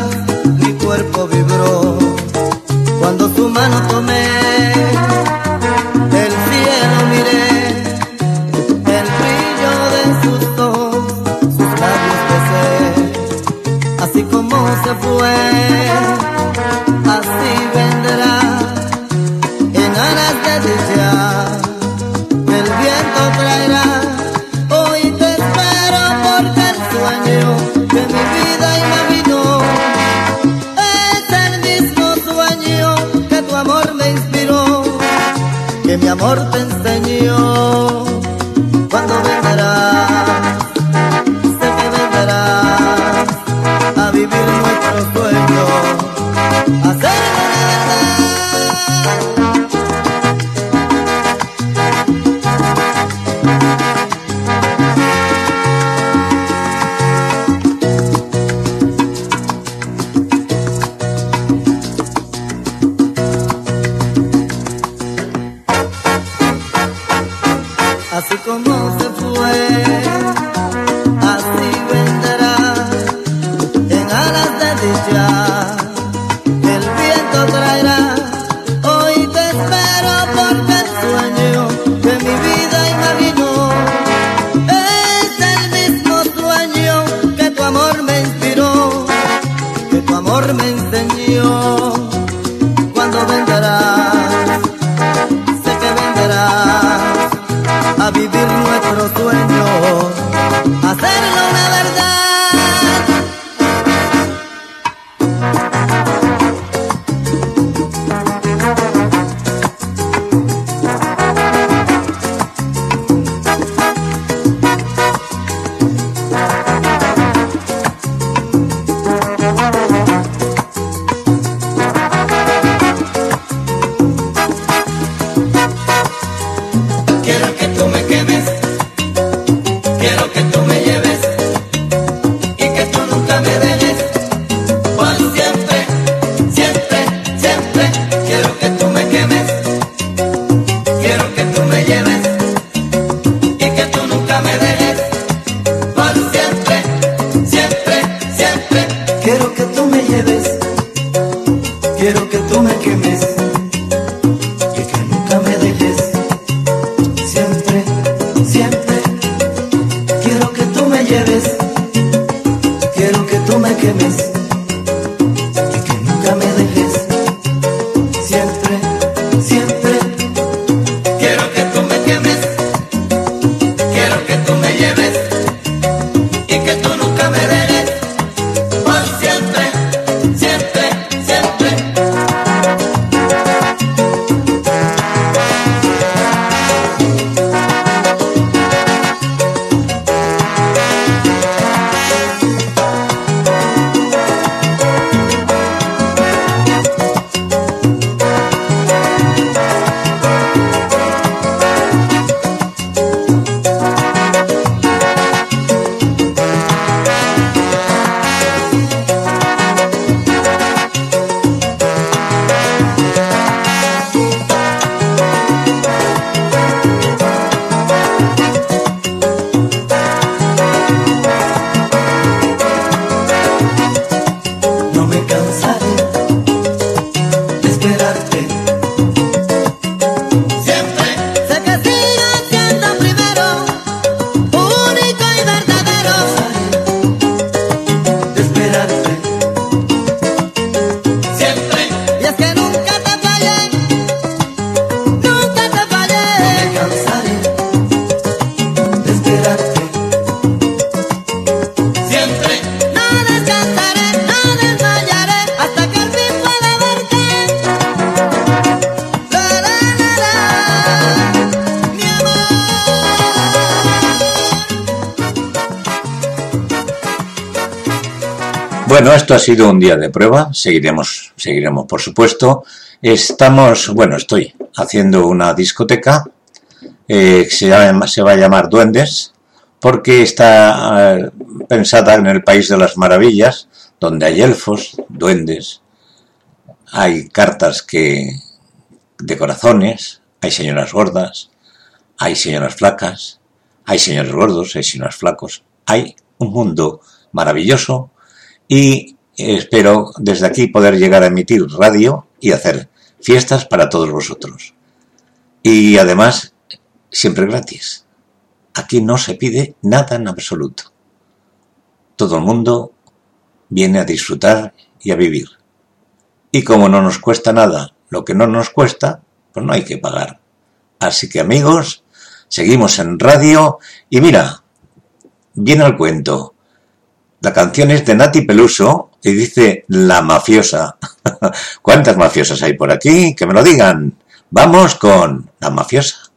mi cuerpo vibró cuando tu mano tomé. Fue, así vendrá, en aras de dicha, el viento traerá, hoy te espero porque el sueño que mi vida imaginó es el mismo sueño que tu amor me inspiró que mi amor te enseñó sido un día de prueba, seguiremos, seguiremos por supuesto. Estamos, bueno, estoy haciendo una discoteca eh, que se, llama- se va a llamar Duendes, porque está eh, pensada en el País de las Maravillas, donde hay elfos, duendes, hay cartas que de corazones, hay señoras gordas, hay señoras flacas, hay señores gordos, hay señores flacos, hay un mundo maravilloso y espero desde aquí poder llegar a emitir radio y hacer fiestas para todos vosotros. Y además, siempre gratis. Aquí no se pide nada en absoluto. Todo el mundo viene a disfrutar y a vivir. Y como no nos cuesta nada lo que no nos cuesta, pues no hay que pagar. Así que amigos, seguimos en radio y mira, viene al cuento. La canción es de Nati Peluso y dice La mafiosa. ¿Cuántas mafiosas hay por aquí? Que me lo digan. Vamos con La mafiosa.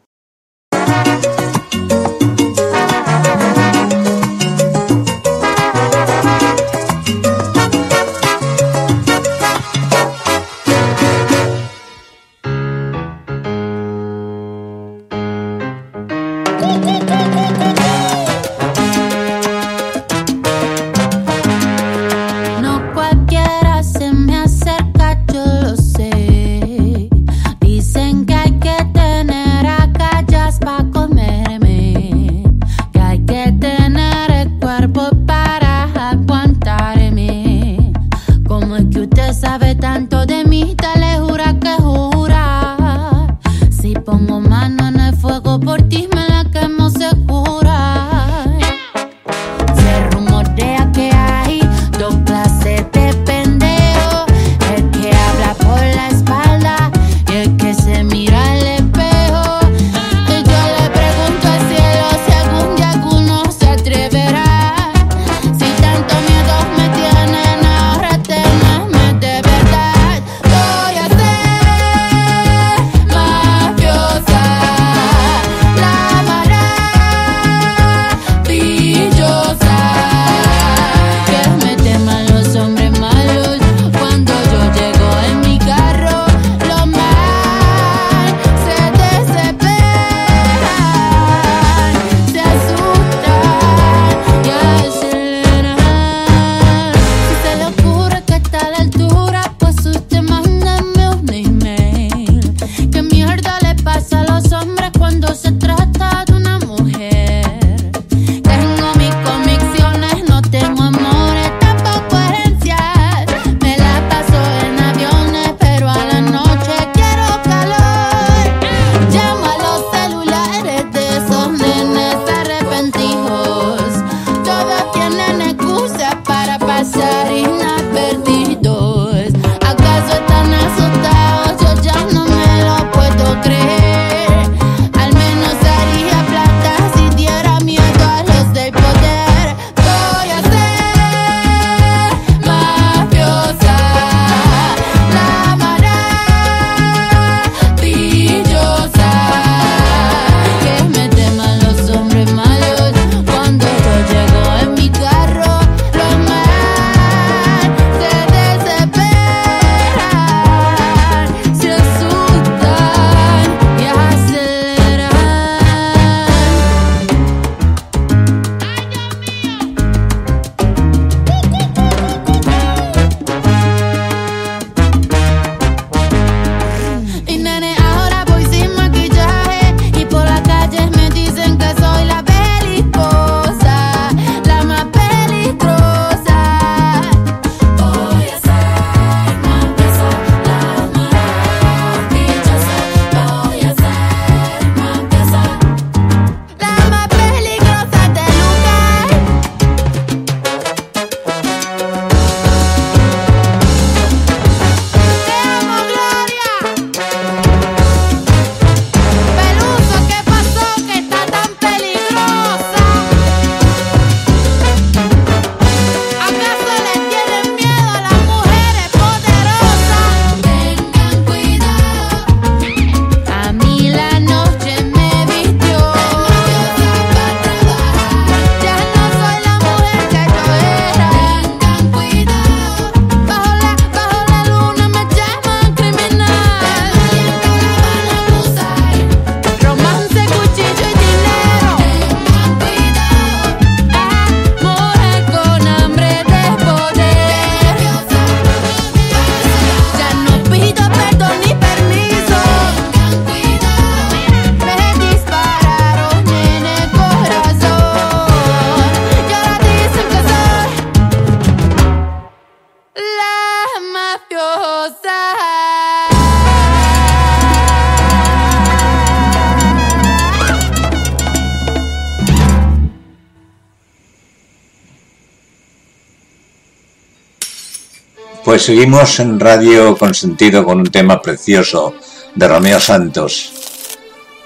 Seguimos en Radio Consentido con un tema precioso de Romeo Santos.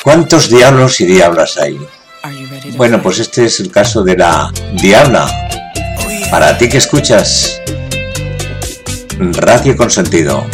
¿Cuántos diablos y diablas hay? Bueno, pues este es el caso de la diabla. Para ti que escuchas Radio Consentido.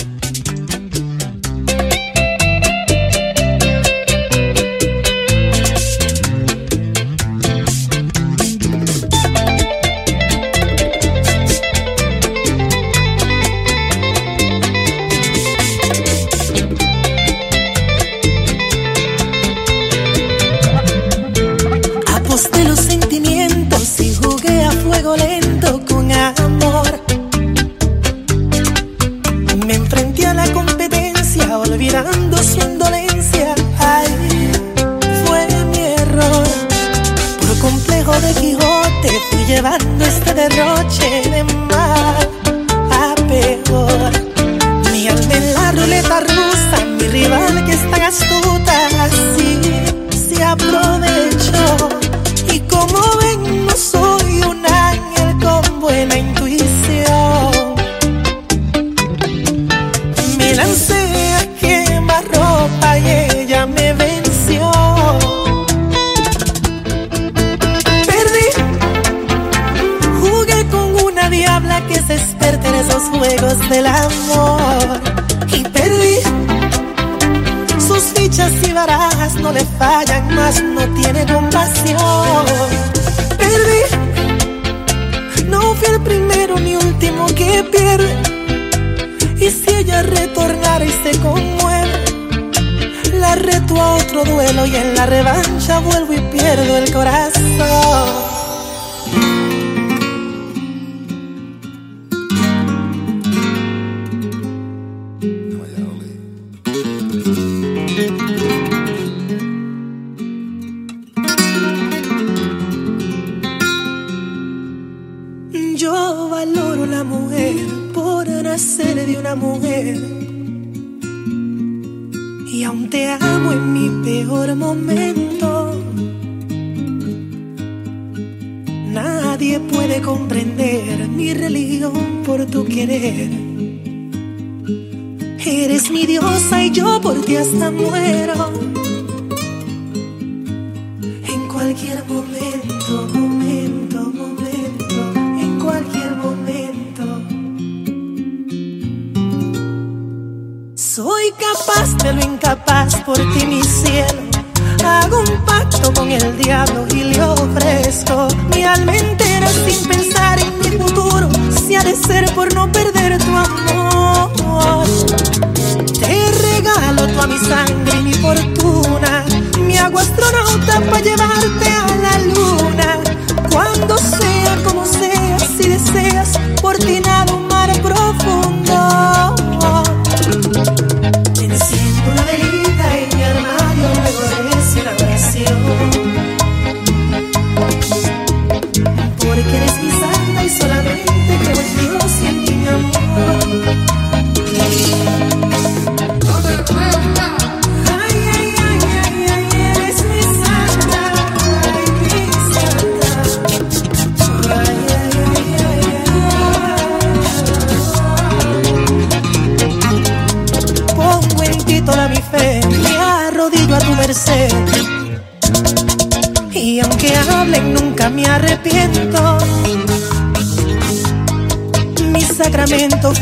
Por nacer de una mujer. Y aún te amo en mi peor momento. Nadie puede comprender mi religión por tu querer. Eres mi diosa y yo por ti hasta muero. Capaz de lo incapaz por ti, mi cielo. Hago un pacto con el diablo y le ofrezco mi alma entera sin pensar en mi futuro. Si ha de ser por no perder tu amor. Te regalo toda mi sangre y mi fortuna. Mi agua astronauta para llevarte a la luna. Cuando sea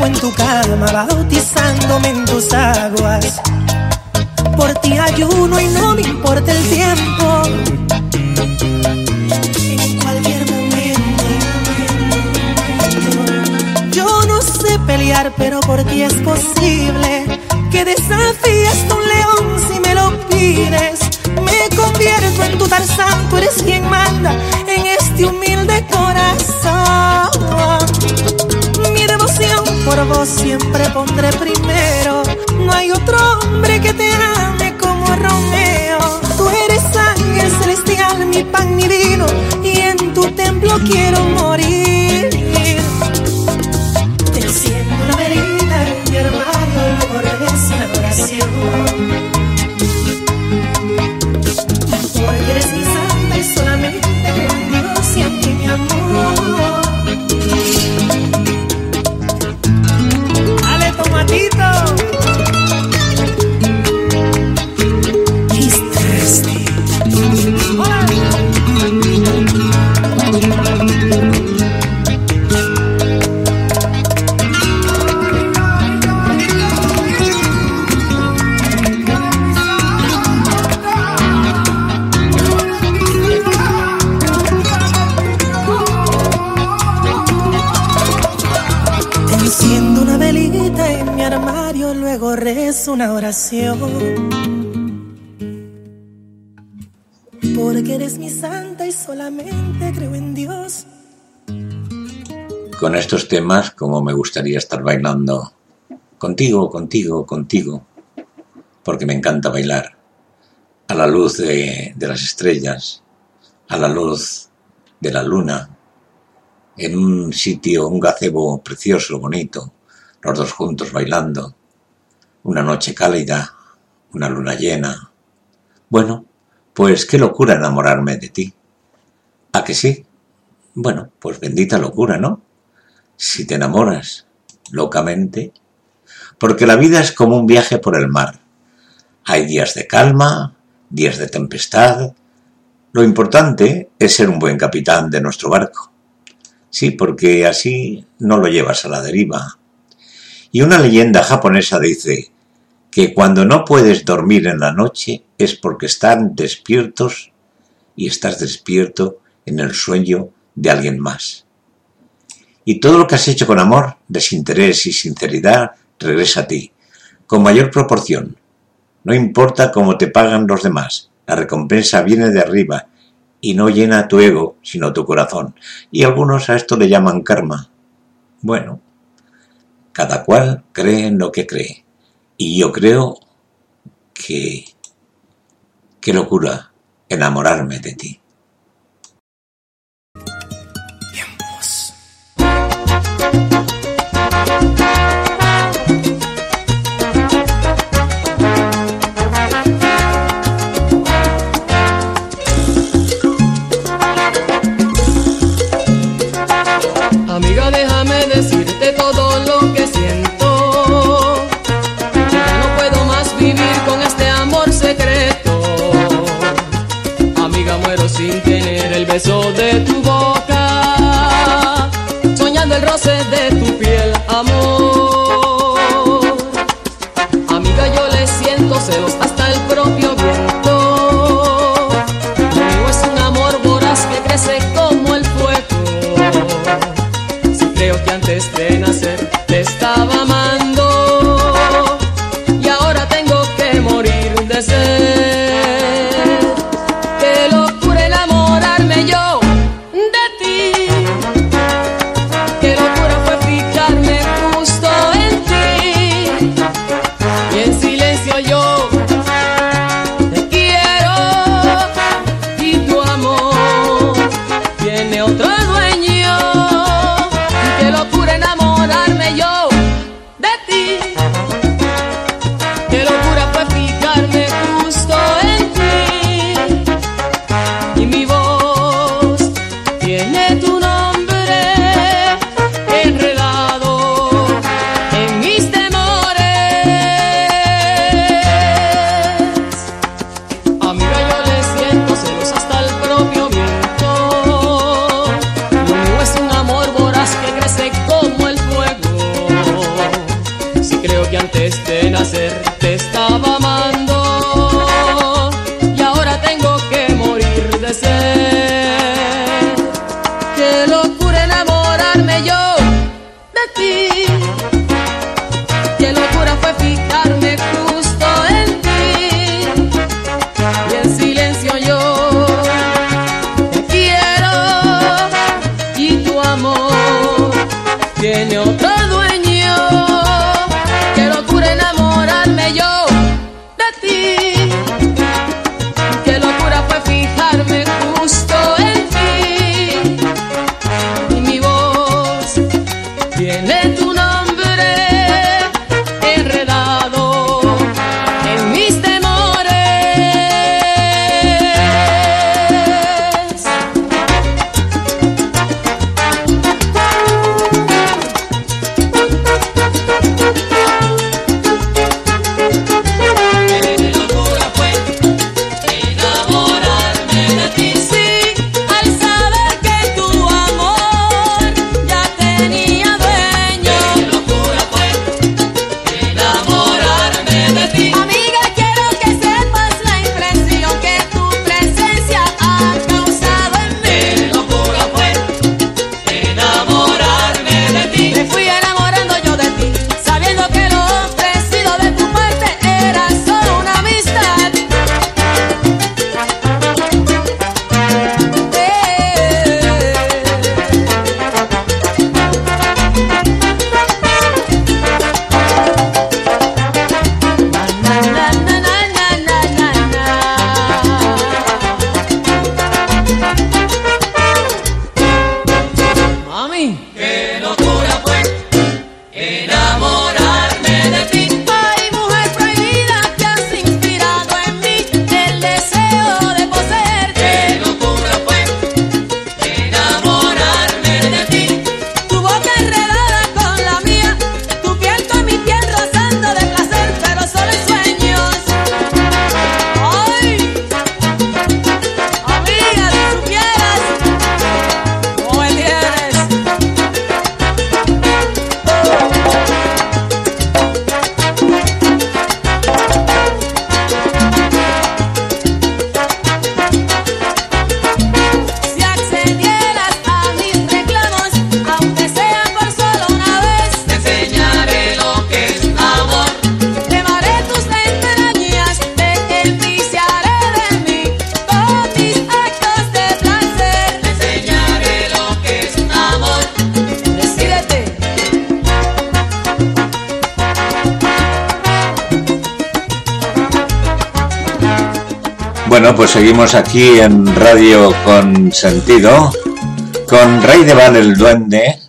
en tu cama, bautizándome en tus aguas. Por ti ayuno y no me importa el tiempo. En cualquier momento. Yo no sé pelear, pero por ti es posible siempre pondré primero. Una oración. Porque eres mi santa y solamente creo en Dios. Con estos temas, como me gustaría estar bailando contigo, contigo, contigo, porque me encanta bailar a la luz de, de las estrellas, a la luz de la luna, en un sitio, un gazebo precioso, bonito, los dos juntos bailando, una noche cálida, una luna llena. Bueno, pues qué locura enamorarme de ti. ¿A que sí? Bueno, pues bendita locura, ¿no? Si te enamoras locamente, porque la vida es como un viaje por el mar. Hay días de calma, días de tempestad. Lo importante es ser un buen capitán de nuestro barco. Sí, porque así no lo llevas a la deriva. Y una leyenda japonesa dice que cuando no puedes dormir en la noche es porque están despiertos y estás despierto en el sueño de alguien más. Y todo lo que has hecho con amor, desinterés y sinceridad regresa a ti, con mayor proporción. No importa cómo te pagan los demás, la recompensa viene de arriba y no llena tu ego, sino tu corazón. Y algunos a esto le llaman karma. Bueno, cada cual cree en lo que cree. Y yo creo que... Qué locura enamorarme de ti. Amiga, déjame beso de tu boca. Soñando el roce de tu piel, amor. Amiga, yo le siento celos hasta el propio viento. Mío es un amor voraz que crece como el fuego. Si creo que antes de nacer te estaba amando aquí en Radio con Sentido con Rey de Val el Duende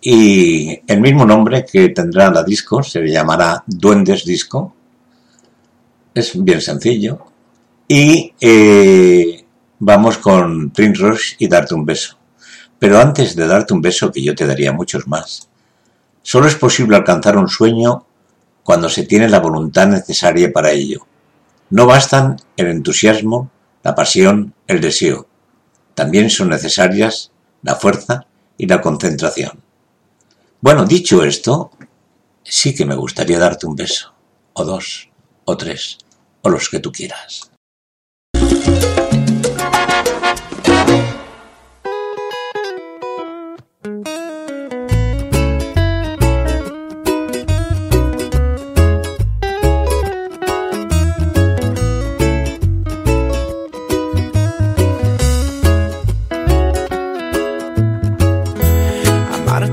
y el mismo nombre que tendrá la disco, se le llamará Duendes Disco. Es bien sencillo. Y eh, vamos con Prince Roche y darte un beso. Pero antes de darte un beso, que yo te daría muchos más, solo es posible alcanzar un sueño cuando se tiene la voluntad necesaria para ello. No bastan el entusiasmo, la pasión, el deseo. También son necesarias la fuerza y la concentración. Bueno, dicho esto, sí que me gustaría darte un beso, o dos, o tres, o los que tú quieras.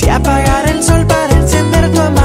Si apagar el sol para encender tu amanecer.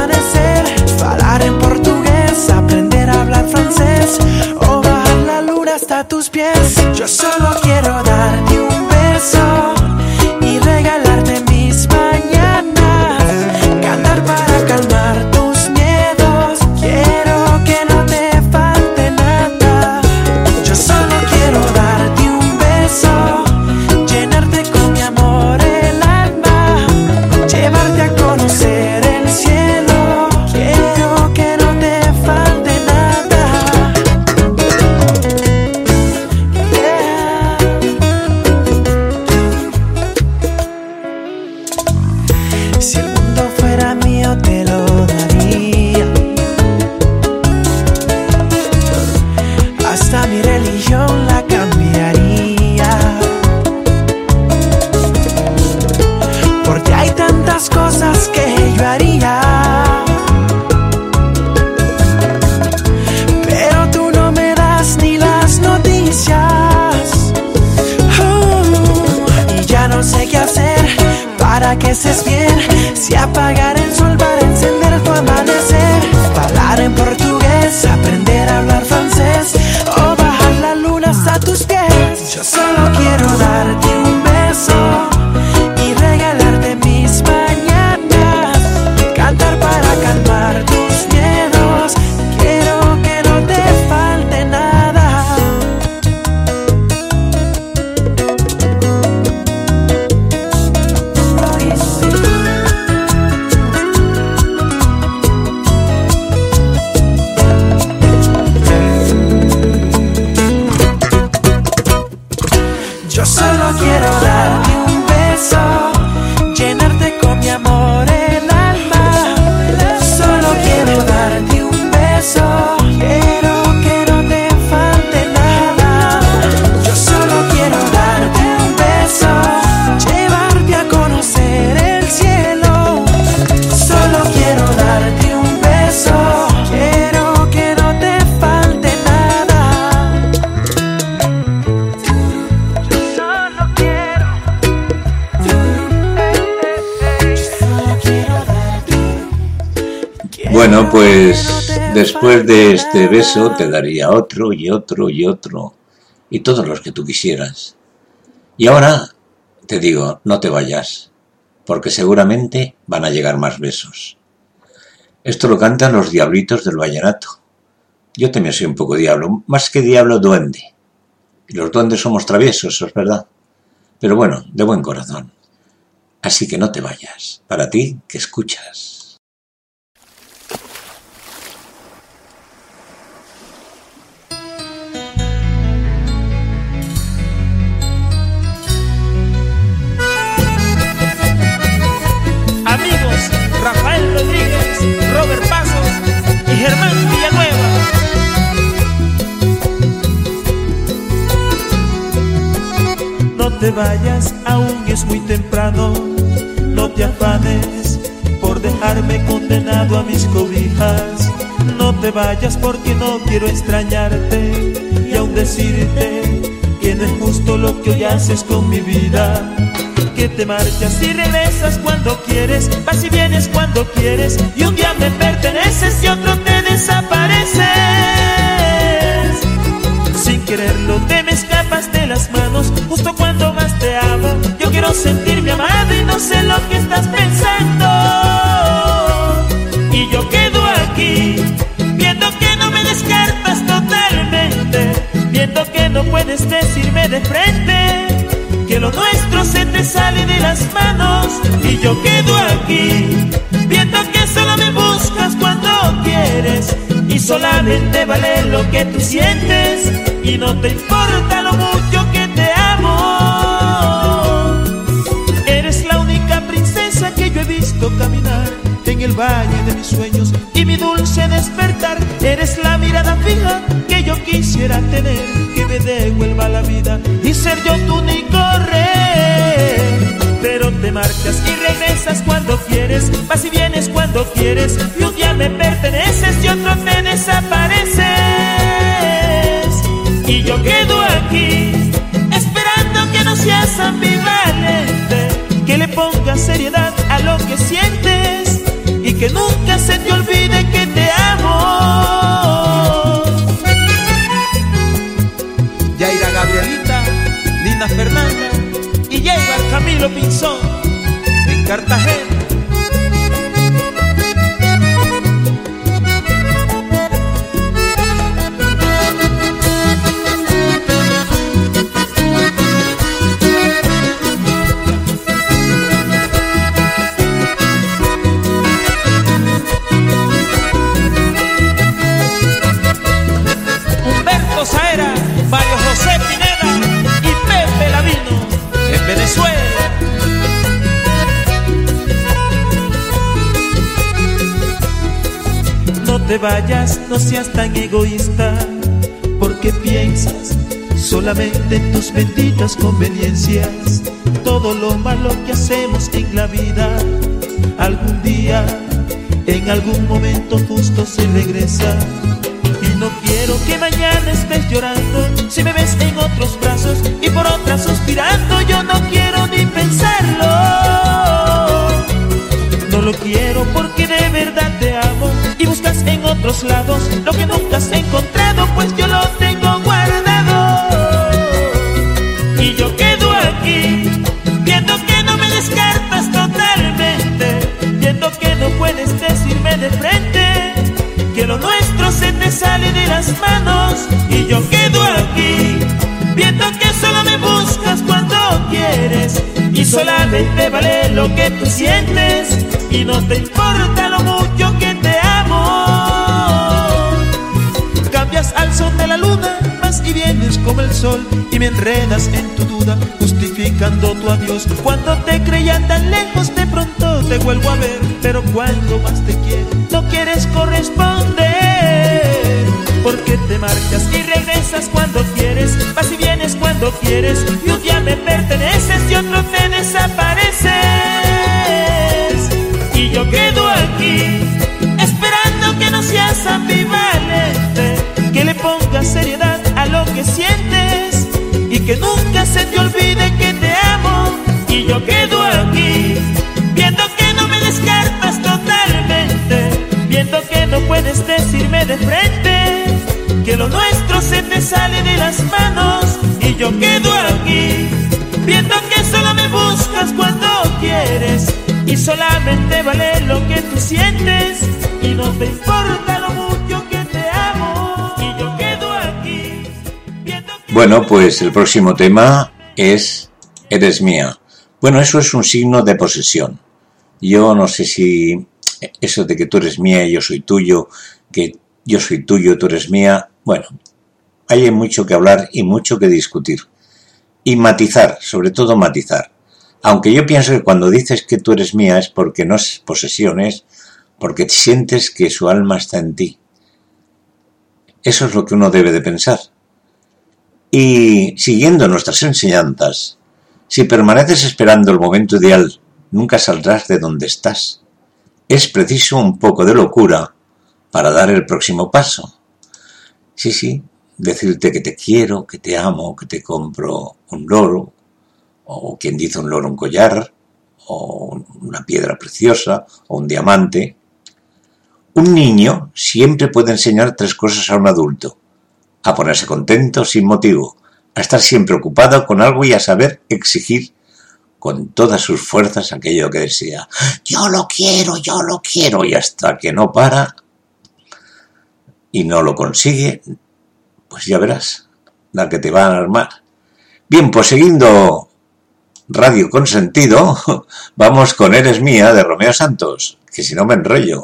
Te daría otro y otro y otro y todos los que tú quisieras. Y ahora te digo, no te vayas, porque seguramente van a llegar más besos. Esto lo cantan los diablitos del vallenato. Yo también soy un poco diablo, más que diablo duende. Y los duendes somos traviesos, eso es verdad. Pero bueno, de buen corazón. Así que no te vayas, para ti que escuchas. Te vayas, aún es muy temprano. No te afanes por dejarme condenado a mis cobijas. No te vayas porque no quiero extrañarte y aún decirte que no es justo lo que hoy haces con mi vida. Que te marchas y regresas cuando quieres, vas y vienes cuando quieres y un día me perteneces y otro te desapareces. Quererlo te me escapas de las manos justo cuando más te amo. Yo quiero sentirme amado y no sé lo que estás pensando. Y yo quedo aquí viendo que no me descartas totalmente, viendo que no puedes decirme de frente que lo nuestro se te sale de las manos y yo quedo aquí viendo que solo me buscas cuando quieres y solamente vale lo que tú sientes y no te importa lo mucho que te amo. Eres la única princesa que yo he visto caminar en el valle de mis sueños y mi dulce despertar. Eres la mirada fija que yo quisiera tener, que me devuelva la vida y ser yo tu único rey. Pero te marchas y regresas cuando quieres, vas y vienes cuando quieres, y un día me perteneces y otro te desapareces. Y yo quedo aquí, esperando que no seas ambivalente, que le pongas seriedad a lo que sientes y que nunca se te olvide que te amo. Yaira Gabrielita, Lina Fernanda Camilo Pinzón en Cartagena. Humberto Saera, Mario José Pineda y Pepe Lavino en Venezuela. Te vayas, no seas tan egoísta, porque piensas solamente en tus benditas conveniencias. Todo lo malo que hacemos en la vida, algún día, en algún momento justo se regresa. Y no quiero que mañana estés llorando si me ves en otros brazos y por otras suspirando. Yo no quiero ni pensarlo. No lo quiero porque de verdad te otros lados lo que nunca has encontrado, pues yo lo tengo guardado. Y yo quedo aquí viendo que no me descartas totalmente, viendo que no puedes decirme de frente que lo nuestro se te sale de las manos y yo quedo aquí viendo que solo me buscas cuando quieres y solamente vale lo que tú sientes y no te importa Al son de la luna, vas y vienes como el sol y me enredas en tu duda, justificando tu adiós. Cuando te creía tan lejos, de pronto te vuelvo a ver, pero cuando más te quiero, no quieres corresponder. Porque te marchas y regresas cuando quieres, vas y vienes cuando quieres, y un día me perteneces y otro te desapareces. Y yo quedo aquí, esperando que no seas que seriedad a lo que sientes y que nunca se te olvide que te amo. Y yo quedo aquí, viendo que no me descartas totalmente, viendo que no puedes decirme de frente que lo nuestro se te sale de las manos. Y yo quedo aquí, viendo que solo me buscas cuando quieres y solamente vale lo que tú sientes y no te importa lo Bueno, pues el próximo tema es Eres mía. Bueno, eso es un signo de posesión. Yo no sé si eso de que tú eres mía yo soy tuyo, que yo soy tuyo, tú eres mía, bueno, hay mucho que hablar y mucho que discutir. Y matizar, sobre todo matizar. Aunque yo pienso que cuando dices que tú eres mía es porque no es posesión, es porque sientes que su alma está en ti. Eso es lo que uno debe de pensar. Y siguiendo nuestras enseñanzas, Si permaneces esperando el momento ideal, nunca saldrás de donde estás. Es preciso un poco de locura para dar el próximo paso. Sí, sí, decirte que te quiero, que te amo, que te compro un loro, o quien dice un loro un collar, o una piedra preciosa, o un diamante. Un niño siempre puede enseñar tres cosas a un adulto. A ponerse contento sin motivo, a estar siempre ocupado con algo y a saber exigir con todas sus fuerzas aquello que desea. Yo lo quiero, yo lo quiero, y hasta que no para y no lo consigue, pues ya verás la que te va a armar. Bien, pues siguiendo Radio Consentido, vamos con Eres Mía de Romeo Santos, que si no me enrollo.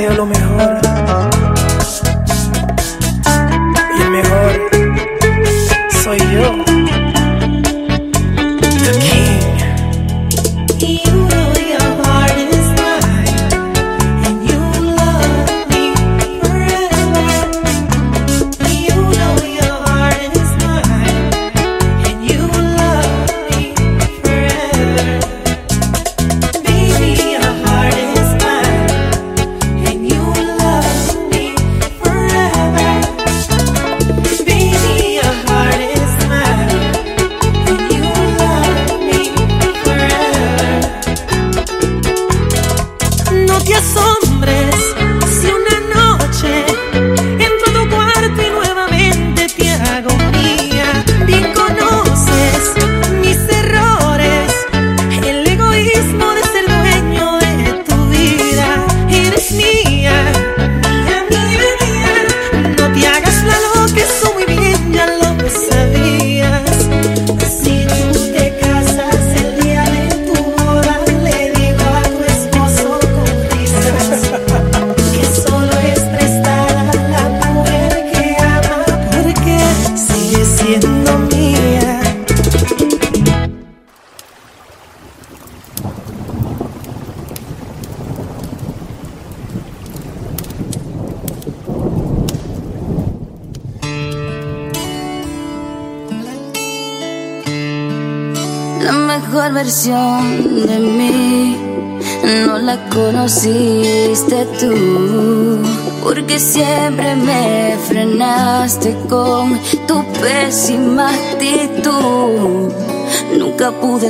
Deseo lo mejor.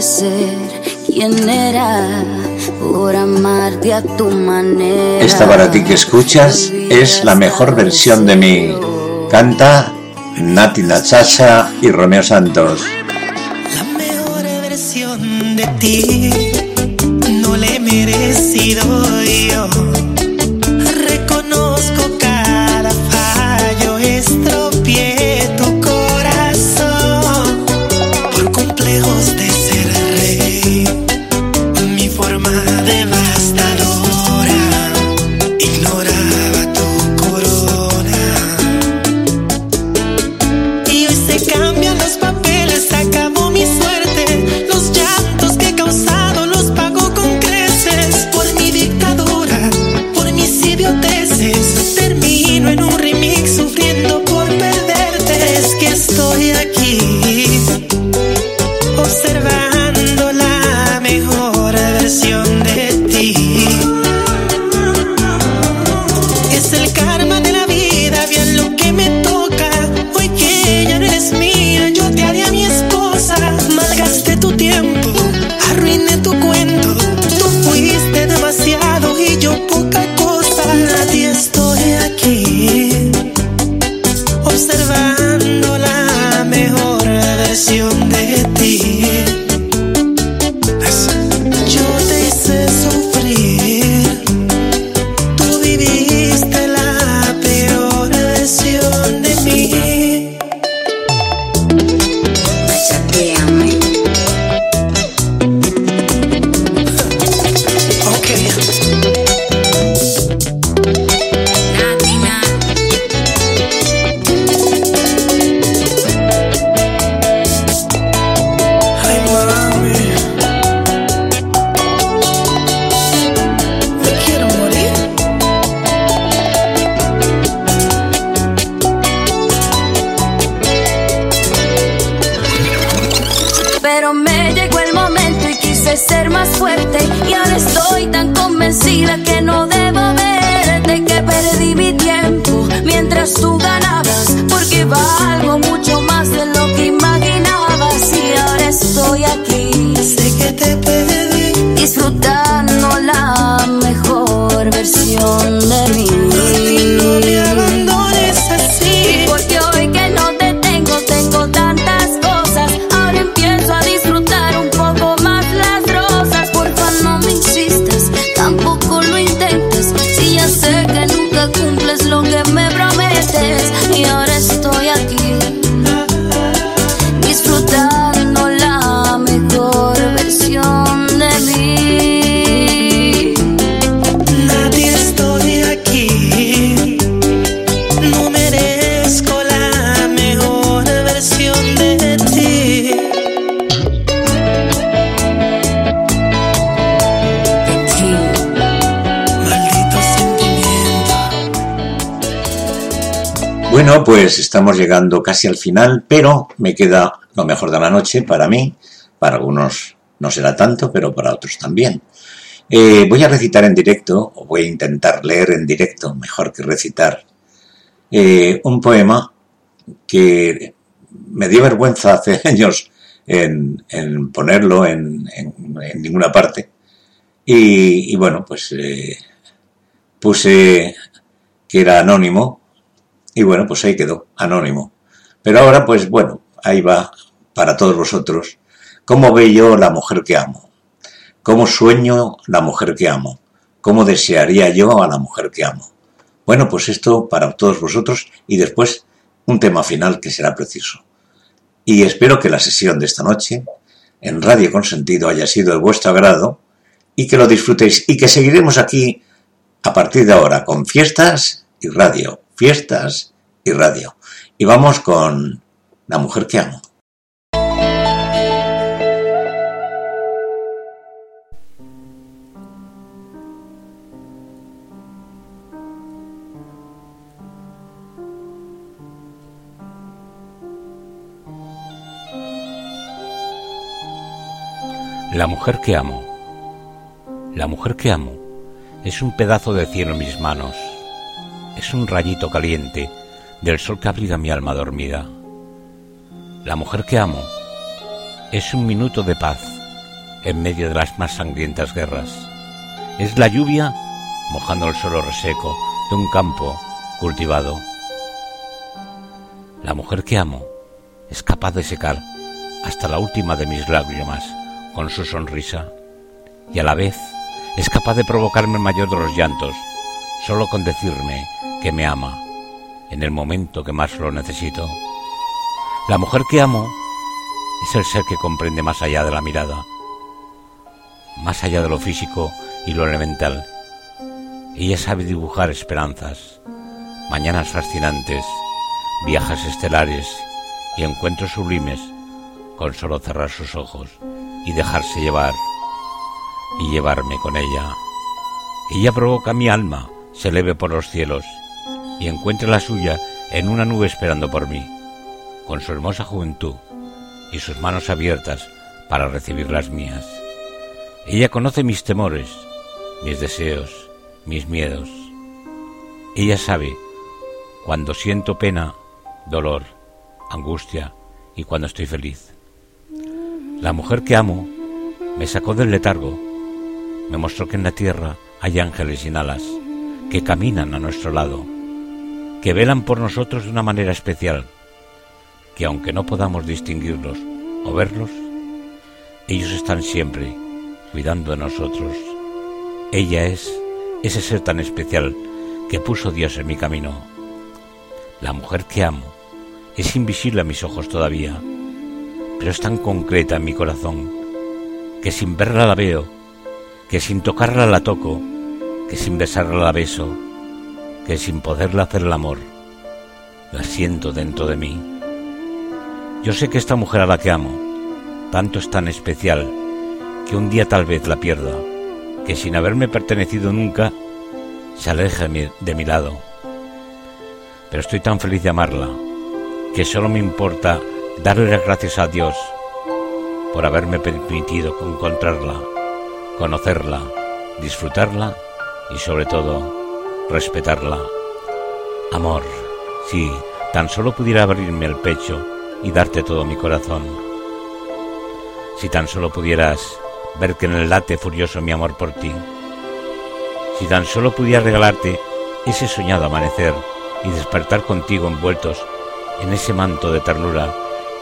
Ser quien era por amarte a tu manera. Esta para ti que escuchas es la mejor versión de mí. Canta Nati Nachacha y Romeo Santos. versión de ti no le he merecido Bueno, pues estamos llegando casi al final, pero me queda lo mejor de la noche para mí. Para algunos no será tanto, pero para otros también. Eh, voy a recitar en directo, o voy a intentar leer en directo, mejor que recitar, eh, un poema que me dio vergüenza hace años en, ponerlo en, ninguna parte. Y, y bueno, pues eh, puse que era anónimo y bueno, pues ahí quedó, anónimo. Pero ahora, pues bueno, ahí va para todos vosotros. ¿Cómo ve yo la mujer que amo? ¿Cómo sueño la mujer que amo? ¿Cómo desearía yo a la mujer que amo? Bueno, pues esto para todos vosotros y después un tema final que será preciso. Y espero que la sesión de esta noche en Radio Consentido haya sido de vuestro agrado y que lo disfrutéis y que seguiremos aquí a partir de ahora con fiestas y radio, fiestas y radio. Y vamos con La mujer que amo. La mujer que amo. La mujer que amo es un pedazo de cielo en mis manos. Es un rayito caliente del sol que abriga mi alma dormida. La mujer que amo es un minuto de paz en medio de las más sangrientas guerras. Es la lluvia mojando el suelo reseco de un campo cultivado. La mujer que amo es capaz de secar hasta la última de mis lágrimas con su sonrisa y a la vez es capaz de provocarme el mayor de los llantos solo con decirme que me ama en el momento que más lo necesito. La mujer que amo es el ser que comprende más allá de la mirada, más allá de lo físico y lo elemental. Ella sabe dibujar esperanzas, mañanas fascinantes, viajes estelares y encuentros sublimes con solo cerrar sus ojos y dejarse llevar y llevarme con ella. Ella provoca mi alma, se eleve por los cielos y encuentre la suya en una nube esperando por mí, con su hermosa juventud y sus manos abiertas para recibir las mías. Ella conoce mis temores, mis deseos, mis miedos. Ella sabe cuando siento pena, dolor, angustia y cuando estoy feliz. La mujer que amo me sacó del letargo, me mostró que en la tierra hay ángeles sin alas que caminan a nuestro lado, que velan por nosotros de una manera especial, que aunque no podamos distinguirlos o verlos, ellos están siempre cuidando de nosotros. Ella es ese ser tan especial que puso Dios en mi camino. La mujer que amo es invisible a mis ojos todavía, pero es tan concreta en mi corazón que sin verla la veo, que sin tocarla la toco, que sin besarla la beso, que sin poderla hacer el amor, la siento dentro de mí. Yo sé que esta mujer a la que amo, tanto es tan especial, que un día tal vez la pierda, que sin haberme pertenecido nunca, se aleje de mi lado. Pero estoy tan feliz de amarla, que solo me importa darle las gracias a Dios por haberme permitido encontrarla, conocerla, disfrutarla y sobre todo respetarla. Amor, si tan solo pudiera abrirme el pecho y darte todo mi corazón. Si tan solo pudieras ver que en el late furioso mi amor por ti. Si tan solo pudiera regalarte ese soñado amanecer y despertar contigo envueltos en ese manto de ternura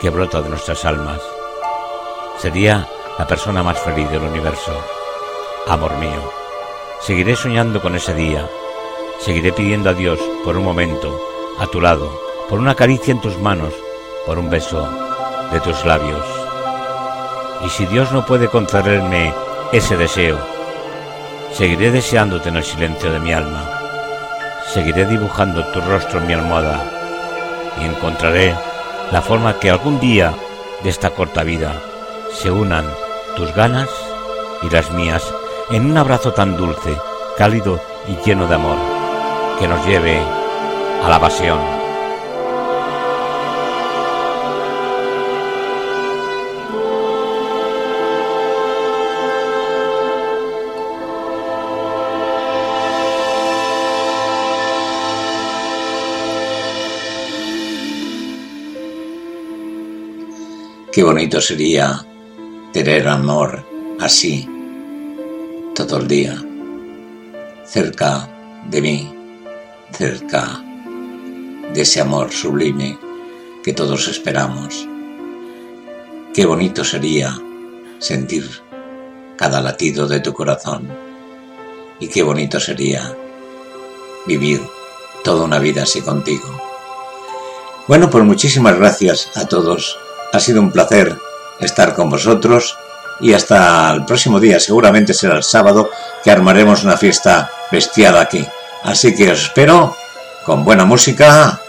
que brota de nuestras almas. Sería la persona más feliz del universo. Amor mío. Seguiré soñando con ese día. Seguiré pidiendo a Dios por un momento, a tu lado, por una caricia en tus manos, por un beso de tus labios. Y si Dios no puede concederme ese deseo, seguiré deseándote en el silencio de mi alma. Seguiré dibujando tu rostro en mi almohada y encontraré la forma que algún día de esta corta vida se unan tus ganas y las mías en un abrazo tan dulce, cálido y lleno de amor, que nos lleve a la pasión. Qué bonito sería tener amor así todo el día, cerca de mí, cerca de ese amor sublime que todos esperamos. Qué bonito sería sentir cada latido de tu corazón y qué bonito sería vivir toda una vida así contigo. Bueno, pues muchísimas gracias a todos. Ha sido un placer estar con vosotros y hasta el próximo día, seguramente será el sábado, que armaremos una fiesta bestial aquí. Así que os espero con buena música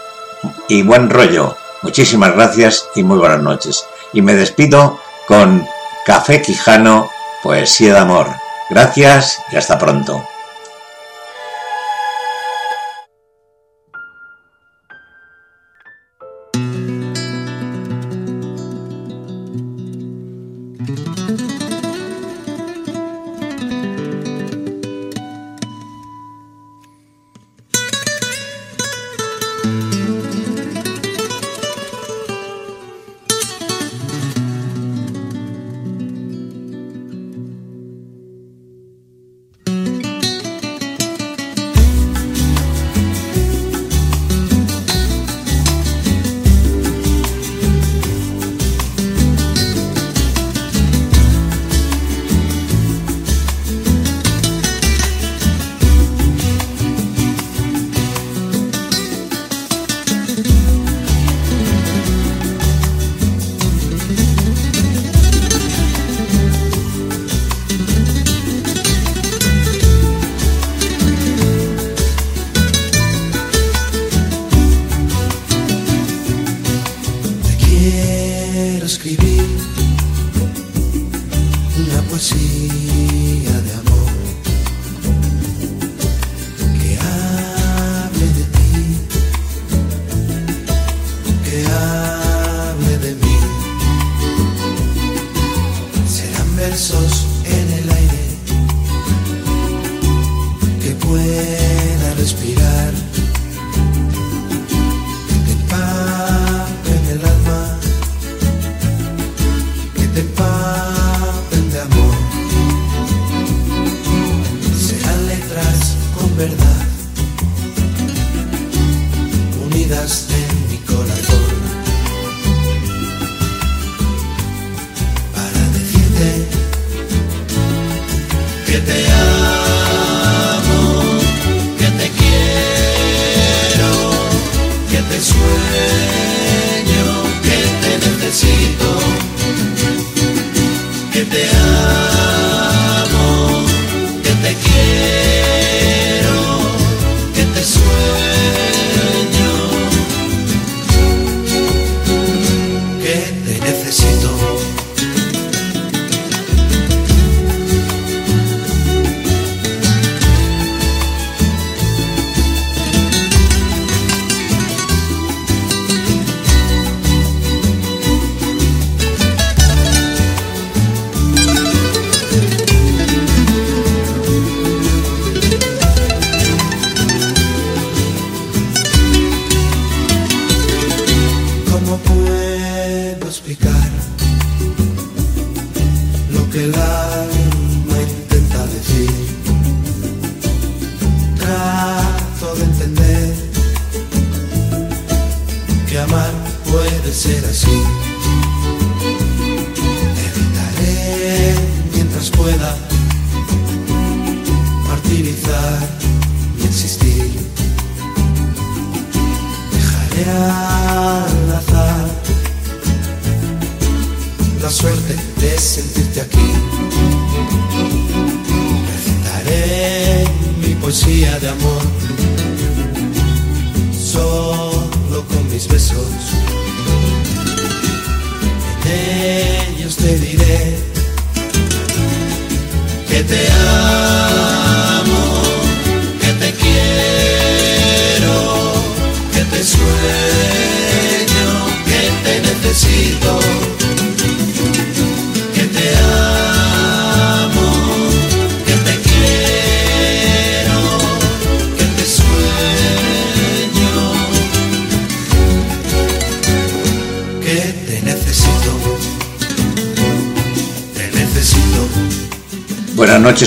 y buen rollo. Muchísimas gracias y muy buenas noches. Y me despido con Café Quijano, Poesía de Amor. Gracias y hasta pronto.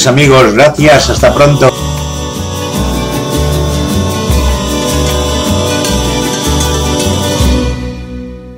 Amigos, gracias, hasta pronto.